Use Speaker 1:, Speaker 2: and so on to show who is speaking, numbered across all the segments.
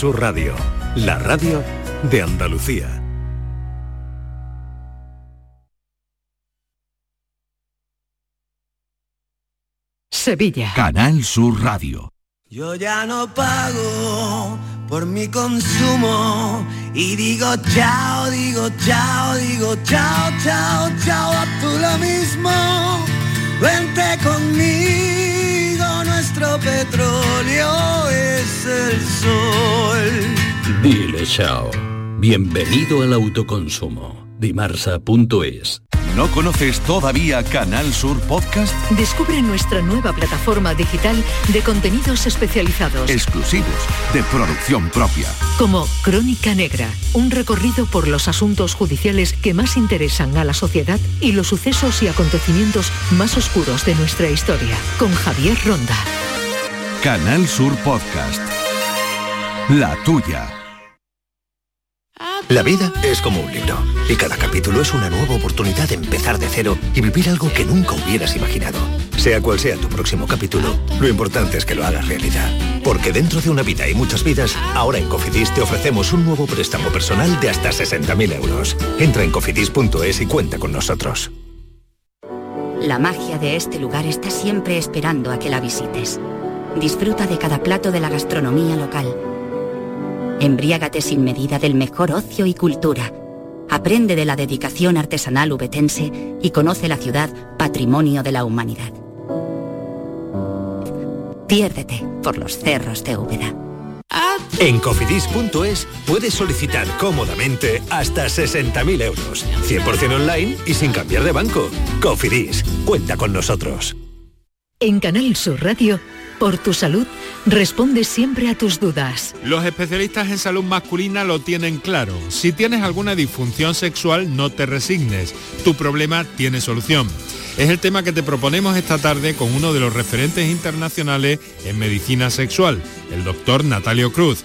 Speaker 1: Su Radio, la radio de Andalucía.
Speaker 2: Sevilla.
Speaker 3: Canal Sur Radio.
Speaker 4: Yo ya no pago por mi consumo y digo chao, digo chao, digo chao, chao, chao, a tú lo mismo. Vente conmigo, nuestro petróleo es el sol.
Speaker 5: Dile chao. Bienvenido al autoconsumo. Dimarsa.es
Speaker 3: ¿No conoces todavía Canal Sur Podcast?
Speaker 2: Descubre nuestra nueva plataforma digital de contenidos especializados.
Speaker 3: Exclusivos, de producción propia.
Speaker 2: Como Crónica Negra, un recorrido por los asuntos judiciales que más interesan a la sociedad y los sucesos y acontecimientos más oscuros de nuestra historia. Con Javier Ronda.
Speaker 3: Canal Sur Podcast. La tuya.
Speaker 6: La vida es como un libro y cada capítulo es una nueva oportunidad de empezar de cero y vivir algo que nunca hubieras imaginado. Sea cual sea tu próximo capítulo, lo importante es que lo hagas realidad. Porque dentro de una vida y muchas vidas, ahora en Cofidis te ofrecemos un nuevo préstamo personal de hasta 60.000 euros. Entra en cofidis.es y cuenta con nosotros.
Speaker 7: La magia de este lugar está siempre esperando a que la visites. Disfruta de cada plato de la gastronomía local Embriágate sin medida del mejor ocio y cultura. Aprende de la dedicación artesanal ubetense y conoce la ciudad patrimonio de la humanidad. Piérdete por los cerros de Úbeda.
Speaker 1: En cofidis.es puedes solicitar cómodamente hasta 60.000 euros, 100% online y sin cambiar de banco. Cofidis, cuenta con nosotros.
Speaker 2: En Canal Sur Radio, por tu salud, responde siempre a tus dudas.
Speaker 8: Los especialistas en salud masculina lo tienen claro. Si tienes alguna disfunción sexual, no te resignes. Tu problema tiene solución. Es el tema que te proponemos esta tarde con uno de los referentes internacionales en medicina sexual, el doctor Natalio Cruz,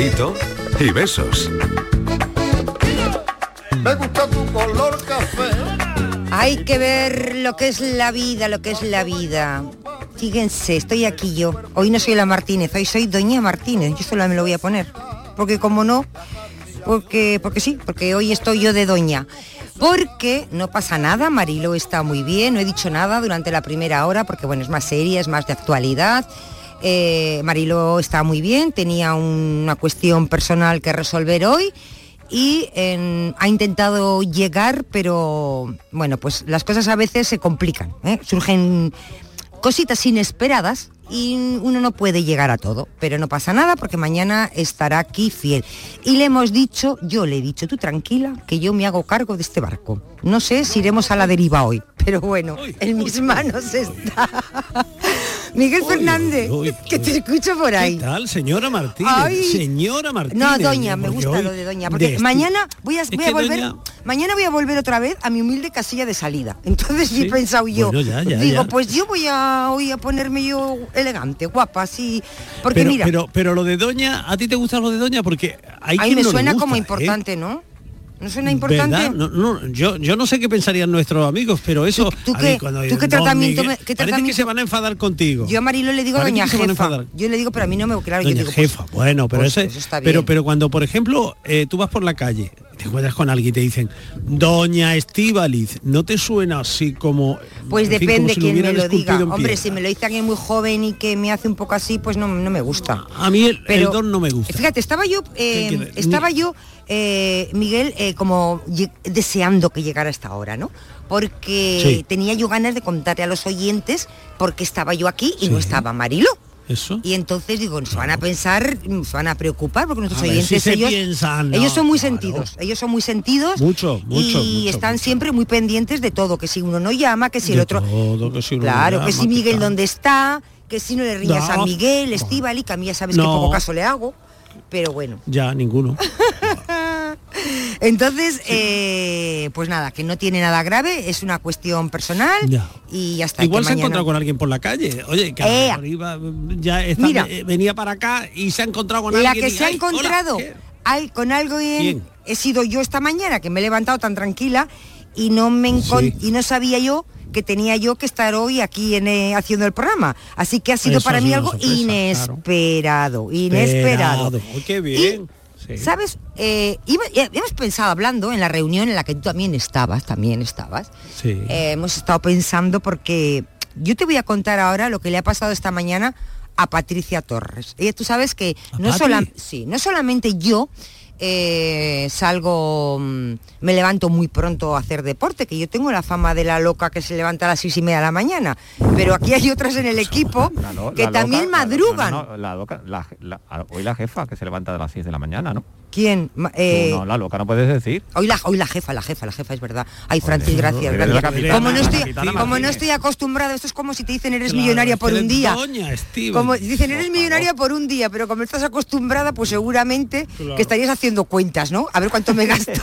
Speaker 1: Cafelito y besos.
Speaker 9: Me gusta tu color café.
Speaker 10: Hay que ver lo que es la vida, lo que es la vida. Fíjense, estoy aquí yo. Hoy no soy la Martínez, hoy soy Doña Martínez. Yo solo me lo voy a poner. Porque como no, porque, porque sí, porque hoy estoy yo de Doña. Porque no pasa nada, Marilo está muy bien, no he dicho nada durante la primera hora, porque bueno, es más seria, es más de actualidad. Eh, Marilo está muy bien, tenía una cuestión personal que resolver hoy y en- ha intentado llegar, pero bueno, pues las cosas a veces se complican, ¿eh? surgen cositas inesperadas y uno no puede llegar a todo, pero no pasa nada porque mañana estará aquí fiel. Y le hemos dicho, yo le he dicho, tú tranquila, que yo me hago cargo de este barco. No sé si iremos a la deriva hoy, pero bueno, en mis manos está. Miguel Fernández, que te escucho por ahí.
Speaker 11: ¿Qué tal, señora Martínez?
Speaker 10: Ay.
Speaker 11: Señora Martínez.
Speaker 10: No, doña, me gusta lo de doña, porque
Speaker 11: de esti-
Speaker 10: mañana voy a, voy volver,
Speaker 11: doña-
Speaker 10: mañana voy a volver otra vez a mi humilde casilla de salida. Entonces sí, he pensado yo,
Speaker 11: Bueno, ya, ya,
Speaker 10: digo,
Speaker 11: ya.
Speaker 10: pues yo voy a hoy a ponerme yo elegante, guapa, así, porque
Speaker 11: pero,
Speaker 10: mira,
Speaker 11: pero, pero lo de Doña, ¿a ti te gusta lo de Doña? Porque hay
Speaker 10: a mí
Speaker 11: quien
Speaker 10: me
Speaker 11: no le
Speaker 10: suena
Speaker 11: gusta,
Speaker 10: como
Speaker 11: ¿eh?
Speaker 10: importante, ¿no? ¿No suena importante?
Speaker 11: ¿Verdad? No, no, yo, yo no sé qué pensarían nuestros amigos, pero eso...
Speaker 10: tú
Speaker 11: a
Speaker 10: qué-
Speaker 11: cuando
Speaker 10: tú qué
Speaker 11: "Don
Speaker 10: tratamiento
Speaker 11: Miguel",
Speaker 10: me- qué
Speaker 11: Parece que se van a enfadar contigo.
Speaker 10: Yo a Marilo le digo
Speaker 11: Parece
Speaker 10: doña
Speaker 11: a
Speaker 10: jefa. Yo le digo, pero a mí no me claro, yo
Speaker 11: Doña
Speaker 10: digo, pues,
Speaker 11: jefa, bueno, pero
Speaker 10: pues
Speaker 11: ese,
Speaker 10: está
Speaker 11: pero, pero cuando, por ejemplo, eh, tú vas por la calle, te encuentras con alguien y te dicen, Doña Estíbaliz, ¿no te suena así como...
Speaker 10: Pues
Speaker 11: en fin, como
Speaker 10: depende
Speaker 11: si
Speaker 10: quién me lo diga. Hombre, si me lo dice alguien muy joven y que me hace un poco así, pues no, no me gusta.
Speaker 11: A mí el,
Speaker 10: Pero-
Speaker 11: el don no me gusta.
Speaker 10: Fíjate, estaba yo, eh,
Speaker 11: ¿Qué
Speaker 10: estaba yo, eh, Miguel, eh, como deseando que llegara esta hora, ¿no? Porque
Speaker 11: Sí.
Speaker 10: tenía yo ganas de contarle a los oyentes porque estaba yo aquí y no estaba Marilo.
Speaker 11: Eso.
Speaker 10: Y entonces digo, se van a pensar, se van a preocupar porque nuestros
Speaker 11: A ver,
Speaker 10: oyentes,
Speaker 11: si
Speaker 10: ellos,
Speaker 11: piensan, no,
Speaker 10: ellos son muy
Speaker 11: claro.
Speaker 10: sentidos, ellos son muy sentidos
Speaker 11: Mucho, mucho,
Speaker 10: y
Speaker 11: mucho,
Speaker 10: están
Speaker 11: mucho.
Speaker 10: siempre muy pendientes de todo, que si uno no llama, que si el otro...
Speaker 11: todo, que si uno
Speaker 10: claro,
Speaker 11: llama,
Speaker 10: que si Miguel dónde está, que si no le riñas
Speaker 11: No.
Speaker 10: a Miguel, Estivali, que a mí ya sabes que
Speaker 11: No.
Speaker 10: poco caso le hago, pero bueno.
Speaker 11: Ya, ninguno.
Speaker 10: Entonces, eh, pues nada, que no tiene nada grave, es una cuestión personal
Speaker 11: Ya.
Speaker 10: y ya está.
Speaker 11: Igual
Speaker 10: que
Speaker 11: se ha encontrado con alguien por la calle. Oye, que mejor iba, ya está-
Speaker 10: Mira.
Speaker 11: eh, venía para acá y se ha encontrado con
Speaker 10: La
Speaker 11: alguien.
Speaker 10: que
Speaker 11: y,
Speaker 10: se ha
Speaker 11: "Ay, hola,
Speaker 10: encontrado
Speaker 11: ¿qué?".
Speaker 10: al- con algo bien
Speaker 11: ¿Quién?
Speaker 10: he sido yo esta mañana, que me he levantado tan tranquila y no me
Speaker 11: Sí.
Speaker 10: y no sabía yo que tenía yo que estar hoy aquí en, eh, haciendo el programa. Así que ha sido
Speaker 11: Eso
Speaker 10: para mí algo
Speaker 11: sorpresa,
Speaker 10: inesperado, inesperado.
Speaker 11: Qué bien. Sí.
Speaker 10: ¿Sabes? Eh, iba- eh, hemos pensado hablando en la reunión en la que tú también estabas, también estabas.
Speaker 11: Sí.
Speaker 10: Eh, hemos estado pensando porque yo te voy a contar ahora lo que le ha pasado esta mañana a Patricia Torres. Ella, tú sabes que
Speaker 11: ¿A
Speaker 10: no, sola- sí, no solamente yo eh, salgo, mm, me levanto muy pronto a hacer deporte, que yo tengo la fama de la loca que se levanta a las seis y media de la mañana, pero aquí hay otras en el equipo
Speaker 12: lo-
Speaker 10: que
Speaker 12: loca-
Speaker 10: también
Speaker 12: la-
Speaker 10: madrugan.
Speaker 12: no, no, la loca- la- la- hoy la jefa que se levanta a las 6 de la mañana, ¿no?
Speaker 10: ¿Quién? Eh,
Speaker 12: no, la loca no puedes decir.
Speaker 10: Hoy la, hoy la jefa, la jefa, la jefa, es verdad. Ay, Francis, gracias. gracias.
Speaker 12: capitana,
Speaker 10: como no estoy, como no estoy acostumbrada, esto es como si te dicen eres
Speaker 11: Claro,
Speaker 10: millonaria por un día.
Speaker 11: Doña.
Speaker 10: Como dicen, eres millonaria por un día, pero como estás acostumbrada, pues seguramente
Speaker 11: Claro.
Speaker 10: que estarías haciendo cuentas, ¿no? A ver cuánto me gasto.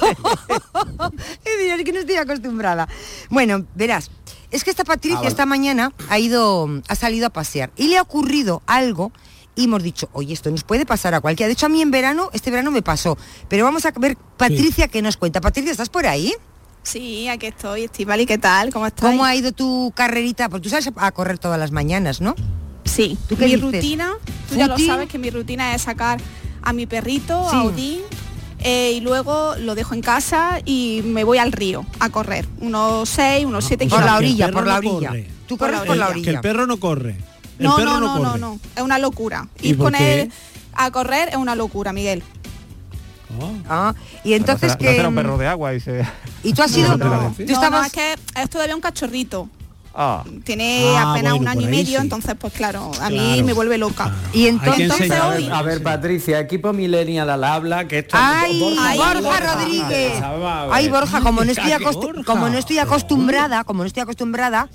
Speaker 10: y que no estoy acostumbrada. Bueno, verás, es que esta Patricia
Speaker 12: Ah,
Speaker 10: esta mañana ha ido, ha salido a pasear y le ha ocurrido algo y hemos dicho, oye, esto nos puede pasar a cualquiera. De hecho, a mí en verano, este verano me pasó. Pero vamos a ver, Patricia, ¿qué nos cuenta? Patricia, ¿estás por ahí?
Speaker 13: Sí, aquí estoy, Estivali, ¿qué tal? ¿Cómo estás?
Speaker 10: ¿Cómo ha ido tu carrerita? Porque tú sabes a correr todas las mañanas, ¿no?
Speaker 13: Sí,
Speaker 10: ¿Tú qué
Speaker 13: mi
Speaker 10: dices?
Speaker 13: rutina, tú ya lo sabes que mi rutina es sacar a mi perrito,
Speaker 10: Sí.
Speaker 13: a Odín, eh, y luego lo dejo en casa y me voy al río a correr, unos 6, unos 7
Speaker 10: Por la
Speaker 13: kilómetros.
Speaker 10: orilla, por la orilla.
Speaker 11: corre.
Speaker 10: Tú corres por la
Speaker 13: orilla.
Speaker 11: Que el perro no corre.
Speaker 13: No,
Speaker 11: perro
Speaker 13: no,
Speaker 11: no,
Speaker 13: no, no, es una locura.
Speaker 11: ¿Y
Speaker 13: Ir con
Speaker 11: qué?
Speaker 13: él a correr es una locura, Miguel.
Speaker 11: Oh.
Speaker 10: Ah, y entonces
Speaker 12: no será,
Speaker 10: que...
Speaker 12: no un perro de agua y se...
Speaker 10: Y tú has sido...
Speaker 11: No, no,
Speaker 10: tú
Speaker 13: No,
Speaker 10: estabas...
Speaker 13: no, es que es todavía un cachorrito.
Speaker 12: Ah,
Speaker 13: Tiene
Speaker 11: Ah,
Speaker 13: apenas
Speaker 11: bueno,
Speaker 13: un año y medio,
Speaker 11: sí.
Speaker 13: entonces pues claro, a mí me vuelve loca.
Speaker 10: Y entonces...
Speaker 13: hoy-
Speaker 14: A ver, Patricia, equipo millennial al habla, que esto...
Speaker 10: ¡Ay, Borja, Rodríguez!
Speaker 14: A.
Speaker 10: Ay, Borja, como no estoy,
Speaker 11: Ay, Borja.
Speaker 10: como no estoy acostumbrada, como no estoy acostumbrada,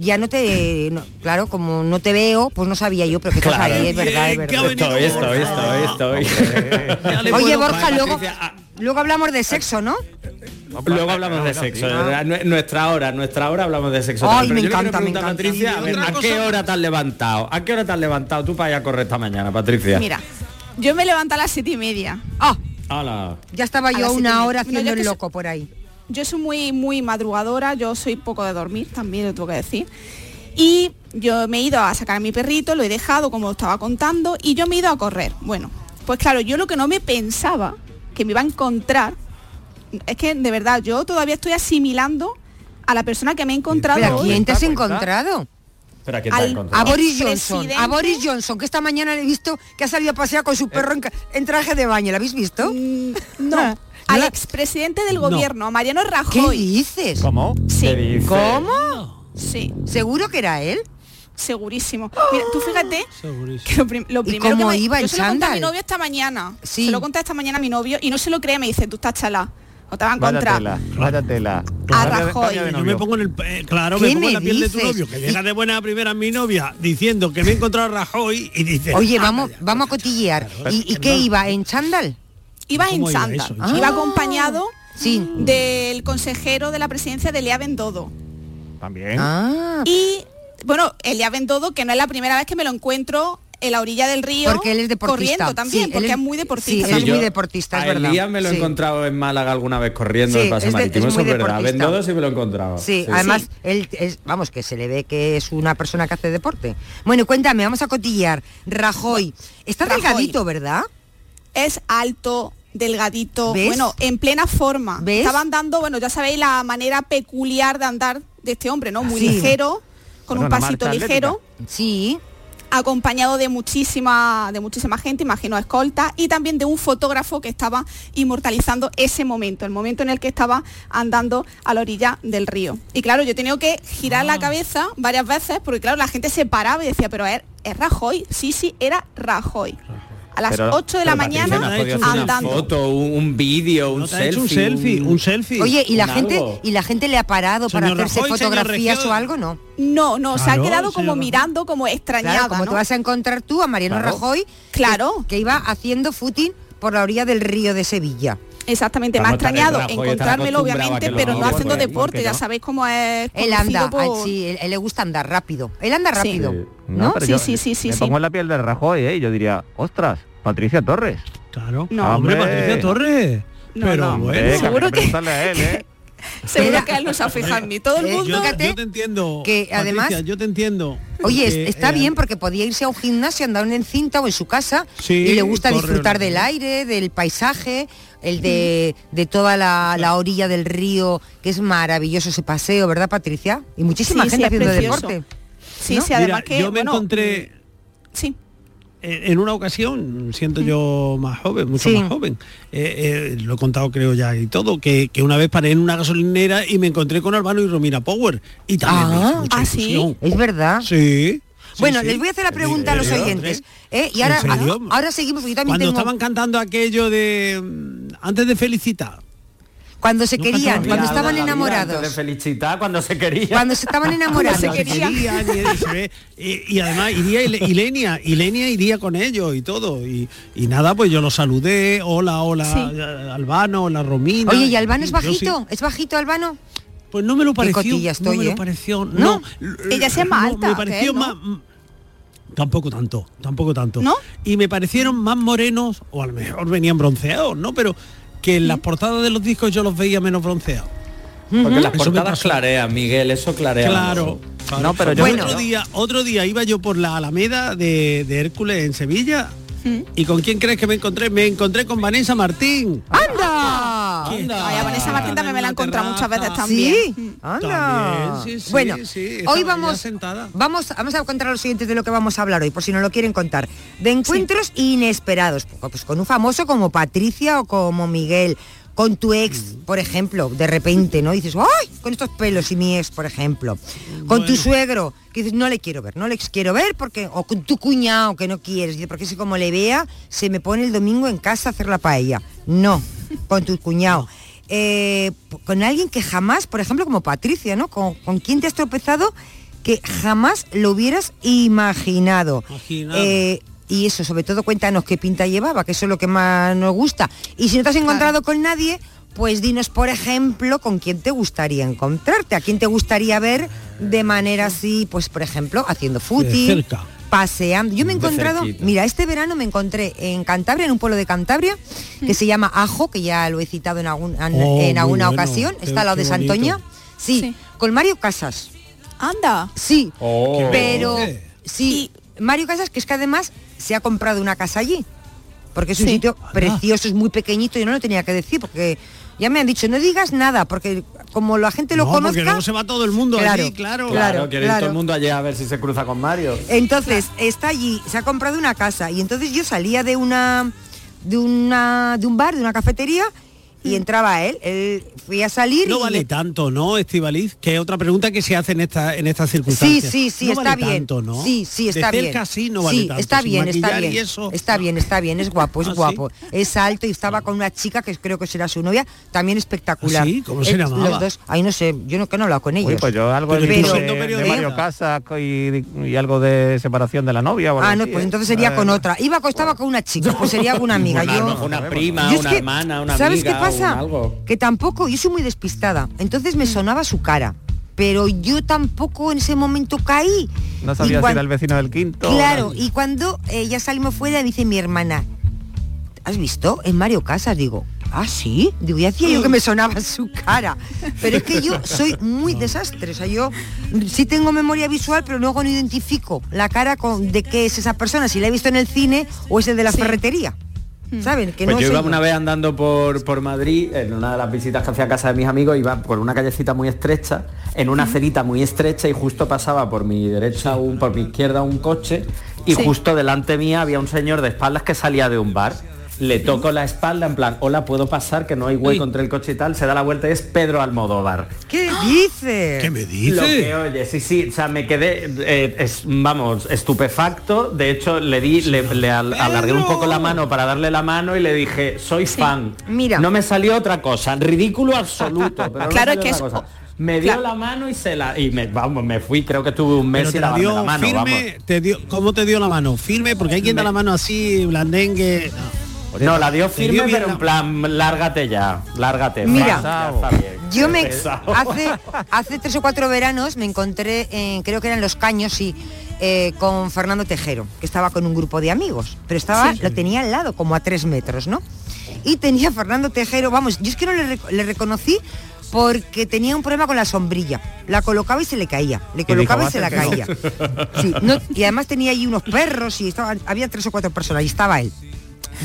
Speaker 10: ya no te... no- claro, como no te veo, pues no sabía yo, pero que estás
Speaker 14: Claro.
Speaker 10: ahí, es verdad, es verdad.
Speaker 14: Estoy, estoy,
Speaker 10: Oye, Borja, luego,
Speaker 14: ah,
Speaker 10: luego hablamos de sexo, ¿no?
Speaker 14: Luego hablamos de sexo. Nu- Nuestra hora, nuestra hora hablamos de sexo.
Speaker 10: Ay,
Speaker 14: Pero
Speaker 10: me encanta, me encanta.
Speaker 14: Patricia, a, ver, ¿a qué hora te has levantado? ¿A qué hora te has levantado tú para ir a correr esta mañana, Patricia?
Speaker 13: Mira, yo me levanto a las siete y media.
Speaker 10: Ah,
Speaker 14: Hola.
Speaker 10: ya estaba yo una hora haciendo el loco por ahí.
Speaker 13: Yo soy muy, muy madrugadora, yo soy poco de dormir, también lo tengo que decir. Y yo me he ido a sacar a mi perrito, lo he dejado como estaba contando, y yo me he ido a correr. Bueno, pues claro, yo lo que no me pensaba que me iba a encontrar, es que de verdad, yo todavía estoy asimilando a la persona que me he encontrado
Speaker 10: ¿Pero a quién te has encontrado?
Speaker 14: ¿Pero a quién te has encontrado?
Speaker 10: A Boris Johnson, a Boris Johnson, que esta mañana le he visto que ha salido a pasear con su perro en, traje de baño. ¿Lo habéis visto?
Speaker 13: Mm,
Speaker 10: Ah,
Speaker 13: No, al
Speaker 10: la-
Speaker 13: expresidente del
Speaker 11: No.
Speaker 13: gobierno, a Mariano
Speaker 10: ¿Qué
Speaker 13: Rajoy.
Speaker 10: dices?
Speaker 12: ¿Cómo?
Speaker 13: Sí,
Speaker 14: ¿Qué dices?
Speaker 10: ¿Cómo?
Speaker 13: sí,
Speaker 10: ¿Seguro que era él?
Speaker 13: segurísimo. Mira, tú fíjate
Speaker 11: Segurísimo.
Speaker 13: que lo, prim- lo primero
Speaker 10: cómo
Speaker 13: que me,
Speaker 10: iba
Speaker 13: yo
Speaker 10: en
Speaker 13: se lo conté a mi
Speaker 10: chándal?
Speaker 13: novio esta mañana.
Speaker 10: Sí.
Speaker 13: Se lo conté esta mañana a mi novio y no se lo cree, me dice, tú estás chalá. O te va a
Speaker 12: Vaya
Speaker 13: encontrar.
Speaker 12: tela, vaya tela.
Speaker 13: A Rajoy.
Speaker 11: Yo me pongo en el eh, claro,
Speaker 10: ¿Qué
Speaker 11: me pongo en la piel de tu
Speaker 10: dices?
Speaker 11: novio, que llega de buena a primera mi novia diciendo que me he encontrado a Rajoy y dice,
Speaker 10: Oye,
Speaker 11: "Ah,
Speaker 10: vamos,
Speaker 11: ya".
Speaker 10: vamos a cotillear. ¿Y, y qué iba? ¿En chándal?
Speaker 13: Iba en
Speaker 11: ¿Cómo iba?
Speaker 10: Ah.
Speaker 13: Iba acompañado
Speaker 10: Sí.
Speaker 13: del consejero de la presidencia de Lea Bendodo.
Speaker 12: También.
Speaker 10: Ah,
Speaker 13: Y bueno, Elia Bendodo, que no es la primera vez que me lo encuentro en la orilla del río.
Speaker 10: porque él es deportista.
Speaker 13: Corriendo también,
Speaker 10: Sí, él
Speaker 13: porque es, muy deportista.
Speaker 10: Sí, él es muy deportista, es
Speaker 14: a
Speaker 10: verdad.
Speaker 14: Elías me lo he
Speaker 10: Sí.
Speaker 14: encontrado en Málaga alguna vez corriendo
Speaker 10: Sí,
Speaker 14: el paseo
Speaker 10: es de-
Speaker 14: marítimo,
Speaker 10: es
Speaker 14: eso es verdad.
Speaker 10: deportista.
Speaker 14: Vendodo sí me lo he encontrado.
Speaker 10: Sí, además, él es, vamos, que se le ve que es una persona que hace deporte. Bueno, cuéntame, vamos a cotillar. Rajoy. Está
Speaker 13: Rajoy.
Speaker 10: delgadito, ¿verdad?
Speaker 13: es alto, delgadito,
Speaker 10: ¿Ves?
Speaker 13: bueno, en plena forma.
Speaker 10: ¿Ves?
Speaker 13: Estaban dando, bueno, ya sabéis la manera peculiar de andar de este hombre, ¿no? Muy
Speaker 10: Sí.
Speaker 13: ligero, con
Speaker 12: Bueno,
Speaker 13: un pasito ligero,
Speaker 10: Sí.
Speaker 13: acompañado de muchísima, de muchísima gente, imagino escolta, y también de un fotógrafo que estaba inmortalizando ese momento, el momento en el que estaba andando a la orilla del río. Y claro, yo he tenido que girar
Speaker 10: Ah.
Speaker 13: la cabeza varias veces, porque claro, la gente se paraba y decía, pero a ver, es Rajoy, sí, sí, era Rajoy. A las
Speaker 14: Pero-
Speaker 13: 8 de la
Speaker 14: Patricia,
Speaker 13: mañana
Speaker 14: ¿no
Speaker 13: andando.
Speaker 14: Una foto, un, un vídeo, un selfie.
Speaker 11: un selfie, un selfie.
Speaker 10: Oye, ¿y la gente
Speaker 14: algo.
Speaker 10: y la gente le ha parado para hacerse
Speaker 11: Rajoy,
Speaker 10: fotografías o algo? No.
Speaker 13: No, no, se ha quedado como mirando, como extrañada,
Speaker 10: Claro, como
Speaker 13: ¿no?
Speaker 10: te vas a encontrar tú a Mariano
Speaker 14: Claro.
Speaker 10: Rajoy,
Speaker 13: Claro.
Speaker 10: que, que iba haciendo footing por la orilla del río de Sevilla.
Speaker 13: Exactamente, me ha
Speaker 14: Vamos,
Speaker 13: extrañado encontrármelo obviamente, pero no haciendo deporte,
Speaker 14: ¿por qué
Speaker 13: ya
Speaker 14: no?
Speaker 13: sabéis cómo es
Speaker 10: Él anda, ah,
Speaker 13: por-
Speaker 10: sí, él, él le gusta andar rápido. Él anda rápido.
Speaker 12: No, pero
Speaker 13: Sí,
Speaker 12: yo
Speaker 13: sí, sí, sí,
Speaker 12: me
Speaker 13: sí.
Speaker 12: pongo en la piel de Rajoy, ¿eh? y Yo diría, ostras, Patricia Torres.
Speaker 11: Claro.
Speaker 13: No.
Speaker 11: hombre,
Speaker 12: Hombre.
Speaker 11: Patricia Torres.
Speaker 13: No,
Speaker 11: Pero
Speaker 13: no.
Speaker 11: bueno.
Speaker 12: Eh, que
Speaker 13: Seguro que-
Speaker 12: preguntarle a él, ¿eh?
Speaker 13: Seguro
Speaker 10: Mira,
Speaker 13: que él no se ha fijado en mí. Todo el
Speaker 10: eh,
Speaker 13: mundo...
Speaker 11: yo, te entiendo.
Speaker 10: que
Speaker 11: Patricia,
Speaker 10: además-
Speaker 11: yo te entiendo.
Speaker 10: Oye, está
Speaker 11: eh,
Speaker 10: bien porque podía irse a un gimnasio, andar en cinta o en su casa
Speaker 11: Sí,
Speaker 10: y le gusta disfrutar del aire, del paisaje, el de, de toda la, la orilla del río, que es maravilloso ese paseo, ¿verdad, Patricia? Y muchísima
Speaker 13: Sí, sí,
Speaker 10: gente
Speaker 13: es
Speaker 10: haciendo
Speaker 13: precioso.
Speaker 10: deporte.
Speaker 13: Sí,
Speaker 10: ¿no?
Speaker 13: sí, además
Speaker 11: Mira,
Speaker 13: que...
Speaker 11: yo me
Speaker 13: bueno,
Speaker 11: encontré
Speaker 13: Sí.
Speaker 11: En en una ocasión, siento yo más joven, mucho
Speaker 10: Sí.
Speaker 11: más joven, eh, eh, lo he contado creo ya y todo, que, que una vez paré en una gasolinera y me encontré con Albano y Romina Power. Y también me
Speaker 10: Ah,
Speaker 11: mucha
Speaker 13: ¿ah, sí?
Speaker 10: Es verdad.
Speaker 11: Sí. sí,
Speaker 10: bueno,
Speaker 11: sí.
Speaker 10: les voy a hacer la pregunta a los oyentes. ¿eh? Y
Speaker 11: ¿En
Speaker 10: ahora, seguimos, yo también
Speaker 11: Cuando
Speaker 10: tengo...
Speaker 11: estaban cantando aquello de mm, antes de felicitar.
Speaker 10: Cuando se querían, cuando estaban enamorados.
Speaker 14: de felicitar cuando se quería.
Speaker 10: Cuando se estaban enamorados.
Speaker 11: Cuando se querían, y, y se ve- y- y además iría Ile- Ilenia, Ilenia iría con ellos y todo. Y, y nada, pues yo los saludé, hola, hola,
Speaker 13: Sí.
Speaker 11: eh, Albano, hola Romina.
Speaker 10: Oye, ¿y Albano es
Speaker 11: sí.
Speaker 10: bajito? ¿Es bajito Albano?
Speaker 11: Pues no me lo pareció.
Speaker 10: estoy,
Speaker 11: no me
Speaker 10: ¿eh?
Speaker 11: lo pareció.
Speaker 10: ¿No?
Speaker 11: No.
Speaker 13: Ella más
Speaker 11: no,
Speaker 13: alta
Speaker 11: Me pareció
Speaker 13: ¿no?
Speaker 11: más. mm, Tampoco tanto, tampoco tanto.
Speaker 13: ¿No?
Speaker 11: Y me parecieron más morenos, o a lo mejor venían bronceados, ¿no? Pero que en las portadas de los discos yo los veía menos bronceados.
Speaker 14: Porque las portadas clarean, Miguel, eso clarea.
Speaker 11: Claro.
Speaker 14: mucho.
Speaker 12: No, pero yo-
Speaker 10: Bueno.
Speaker 11: otro día, otro día iba yo por la Alameda de, de Hércules en Sevilla. ¿Y con quién crees que me encontré? Me encontré con Vanessa Martín.
Speaker 10: ¡Anda!
Speaker 11: Anda.
Speaker 13: Ay, a Vanessa Martín también me la he encontrado muchas veces también.
Speaker 10: Sí, anda.
Speaker 11: También, sí, sí,
Speaker 10: bueno,
Speaker 11: sí,
Speaker 10: hoy vamos,
Speaker 11: sentada.
Speaker 10: vamos, vamos a contar a los siguientes de lo que vamos a hablar hoy, por si no lo quieren contar. De encuentros inesperados, pues con un famoso como Patricia o como Miguel, con tu ex, por ejemplo, de repente, ¿no? Dices, ¡ay! Con estos pelos y mi ex, por ejemplo. Con tu suegro, que dices, no le quiero ver, no le quiero ver porque, o con tu cuñado que no quieres, porque si como le vea, se me pone el domingo en casa a hacer la paella. No, con tu cuñado. Eh, con alguien que jamás, por ejemplo, como Patricia, ¿no? Con, con quien te has tropezado que jamás lo hubieras imaginado.
Speaker 11: Imaginado.
Speaker 10: Eh, y eso, sobre todo, cuéntanos qué pinta llevaba, que eso es lo que más nos gusta. Y si no te has encontrado con nadie, pues dinos, por ejemplo, con quién te gustaría encontrarte, a quién te gustaría ver de manera así, pues, por ejemplo, haciendo footing, paseando. Yo me he encontrado, mira, este verano me encontré en Cantabria, en un pueblo de Cantabria, que se llama Ajo, que ya lo he citado en, algún- en,
Speaker 11: Oh,
Speaker 10: en alguna
Speaker 11: bueno.
Speaker 10: ocasión,
Speaker 11: Qué-
Speaker 10: está al lado de. Santoña. Sí,
Speaker 13: Sí.
Speaker 10: con Mario Casas.
Speaker 13: Anda.
Speaker 10: Sí,
Speaker 14: Oh.
Speaker 10: pero sí, Mario Casas, que es que además se ha comprado una casa allí. Porque es un
Speaker 13: Sí.
Speaker 10: sitio precioso, es muy pequeñito y no lo tenía que decir, porque ya me han dicho, no digas nada, porque como la gente lo
Speaker 11: no, porque
Speaker 10: conozca.
Speaker 11: luego se va todo el mundo
Speaker 10: Claro,
Speaker 11: allí, claro.
Speaker 10: claro.
Speaker 14: Claro, quiere ir
Speaker 10: claro.
Speaker 14: todo el mundo allá a ver si se cruza con Mario.
Speaker 10: Entonces, está allí, se ha comprado una casa y entonces yo salía de una de una de un bar, de una cafetería y entraba él, él fui a salir
Speaker 11: No
Speaker 10: y
Speaker 11: vale tanto, ¿no, Estivaliz? Que es otra pregunta que se hace en esta en estas circunstancias.
Speaker 10: Sí, sí, sí,
Speaker 11: No
Speaker 10: está
Speaker 11: vale
Speaker 10: bien.
Speaker 11: tanto, ¿no?
Speaker 10: Sí, sí, está
Speaker 11: de
Speaker 10: bien.
Speaker 11: cerca sí no vale
Speaker 10: Sí,
Speaker 11: tanto.
Speaker 10: está bien, está bien.
Speaker 11: eso.
Speaker 10: Está bien, está bien, es guapo, es
Speaker 11: ¿Ah, sí?
Speaker 10: guapo. Es alto y estaba con una chica que creo que será su novia, también espectacular.
Speaker 11: ¿Ah, sí? ¿Cómo se
Speaker 10: Eh,
Speaker 11: llamaba?
Speaker 10: Los dos, ahí no sé, yo no que no he hablado con ellos.
Speaker 12: Uy, pues yo algo
Speaker 11: Pero
Speaker 12: de,
Speaker 11: siendo
Speaker 12: de
Speaker 11: periodista.
Speaker 12: Mario Casas y, y algo de separación de la novia. o algo
Speaker 10: Ah, no,
Speaker 12: así,
Speaker 10: pues
Speaker 12: ¿eh?
Speaker 10: entonces sería
Speaker 12: Eh,
Speaker 10: con otra. Iba estaba con una chica, pues sería con una amiga.
Speaker 14: Una,
Speaker 10: yo,
Speaker 14: una prima, una hermana, una
Speaker 10: ¿Sabes
Speaker 14: amiga,
Speaker 10: pasa?
Speaker 14: algo.
Speaker 10: Que tampoco, yo soy muy despistada, entonces me sonaba su cara, pero yo tampoco en ese momento caí.
Speaker 12: No sabía si
Speaker 10: cuan-
Speaker 12: era el vecino del quinto.
Speaker 10: Claro, y cuando eh, ya salimos fuera, dice mi hermana, ¿has visto? En Mario Casas, digo. Ah, sí, digo, y hacía yo que me sonaba su cara. Pero es que yo soy muy desastre. O sea, yo sí tengo memoria visual, pero luego no identifico la cara con, de qué es esa persona, si la he visto en el cine o es el de la
Speaker 13: Sí.
Speaker 10: ferretería. ¿Saben? Que
Speaker 14: Pues
Speaker 10: no
Speaker 14: yo iba una vez andando por, por Madrid, en una de las visitas que hacía a casa de mis amigos, iba por una callecita muy estrecha, en una acerita muy estrecha y justo pasaba por mi derecha, un, por mi izquierda un coche y
Speaker 13: Sí.
Speaker 14: justo delante mía había un señor de espaldas que salía de un bar. Le toco la espalda en plan, hola, puedo pasar, que no hay hueco entre el coche y tal, se da la vuelta y es Pedro Almodóvar.
Speaker 10: ¿Qué dices?
Speaker 11: ¿Qué me
Speaker 14: Lo que oye, sí, sí, o sea, me quedé, eh, es- vamos, estupefacto. De hecho, le di, le, le al- alargué un poco la mano para darle la mano y le dije, soy fan.
Speaker 10: Mira.
Speaker 14: No me salió otra cosa, ridículo absoluto, pero no
Speaker 13: Claro, que es-
Speaker 14: cosa. Me dio
Speaker 13: claro.
Speaker 14: la mano y se la y me vamos, me fui, creo que tuve un mes
Speaker 11: Pero te la dio
Speaker 14: la mano, vamos.
Speaker 11: firme, te dio, ¿cómo te dio la mano? Firme, porque hay quien da la mano así, blandengue.
Speaker 14: No, la dio firme, pero en plan, lárgate ya, lárgate.
Speaker 10: Mira,
Speaker 14: ya está bien.
Speaker 10: Yo me hace hace tres o cuatro veranos me encontré en creo que eran los caños sí eh, con Fernando Tejero que estaba con un grupo de amigos pero estaba
Speaker 13: Sí.
Speaker 10: lo tenía al lado como a tres metros no y tenía a Fernando Tejero vamos yo es que no le, rec- le reconocí porque tenía un problema con la sombrilla la colocaba y se le caía le colocaba y,
Speaker 14: dijo,
Speaker 10: se la
Speaker 14: "Va a ser
Speaker 10: caía Sí, no, y además tenía allí unos perros y estaba, había tres o cuatro personas y estaba él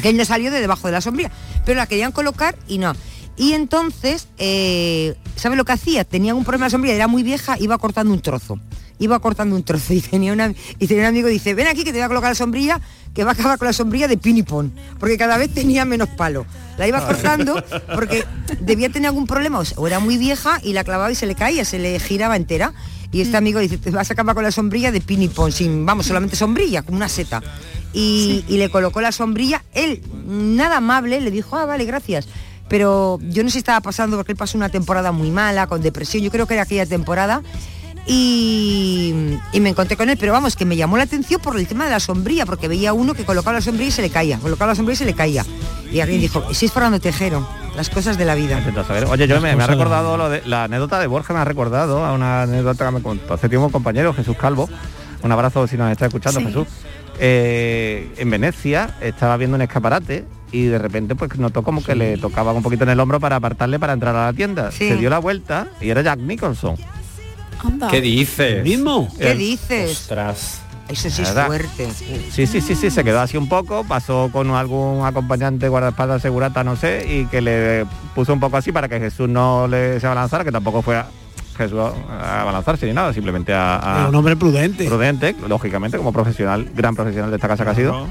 Speaker 10: que él no salió de debajo de la sombrilla, pero la querían colocar y no. Y entonces, eh, ¿sabe lo que hacía? Tenía un problema de la sombrilla, era muy vieja, iba cortando un trozo. Iba cortando un trozo y tenía, una, y tenía un amigo que dice, ven aquí que te voy a colocar la sombrilla, que va a acabar con la sombrilla de pin y pon, porque cada vez tenía menos palo. La iba cortando porque debía tener algún problema, o era muy vieja y la clavaba y se le caía, se le giraba entera. Y este amigo dice, te vas a acabar con la sombrilla de pin y pon, sin, vamos, solamente sombrilla, como una seta. Y, y le colocó la sombrilla, él, nada amable, le dijo, ah, vale, gracias. Pero yo no sé si estaba pasando porque él pasó una temporada muy mala, con depresión, yo creo que era aquella temporada. Y, y me encontré con él, pero vamos, que me llamó la atención por el tema de la sombrilla, porque veía uno que colocaba la sombrilla y se le caía, colocaba la sombrilla y se le caía. Y alguien dijo, "¿Y si es Fernando Tejero, las cosas de la vida.
Speaker 12: Oye, yo me, me ha recordado lo de, la anécdota de Borja, me ha recordado a una anécdota que me contó hace tiempo un compañero, Jesús Calvo. Un abrazo si nos está escuchando,
Speaker 13: Sí.
Speaker 12: Jesús. Eh, en Venecia estaba viendo un escaparate y de repente pues notó como que le tocaba un poquito en el hombro para apartarle para entrar a la tienda.
Speaker 10: Sí.
Speaker 12: Se dio la vuelta y era Jack Nicholson.
Speaker 13: Anda.
Speaker 14: ¿Qué dices?
Speaker 11: mismo?
Speaker 10: ¿Qué
Speaker 12: Eh,
Speaker 10: dices?
Speaker 14: Ostras.
Speaker 10: Eso sí es fuerte.
Speaker 12: Sí, sí, sí, sí, se quedó así un poco, pasó con algún acompañante, guardaespaldas, segurata, no sé, y que le puso un poco así para que Jesús no le se abalanzara, que tampoco fue a Jesús a abalanzarse ni nada, simplemente a, a-
Speaker 11: Era un hombre prudente.
Speaker 12: prudente, lógicamente, como profesional, gran profesional de esta casa que ha sido.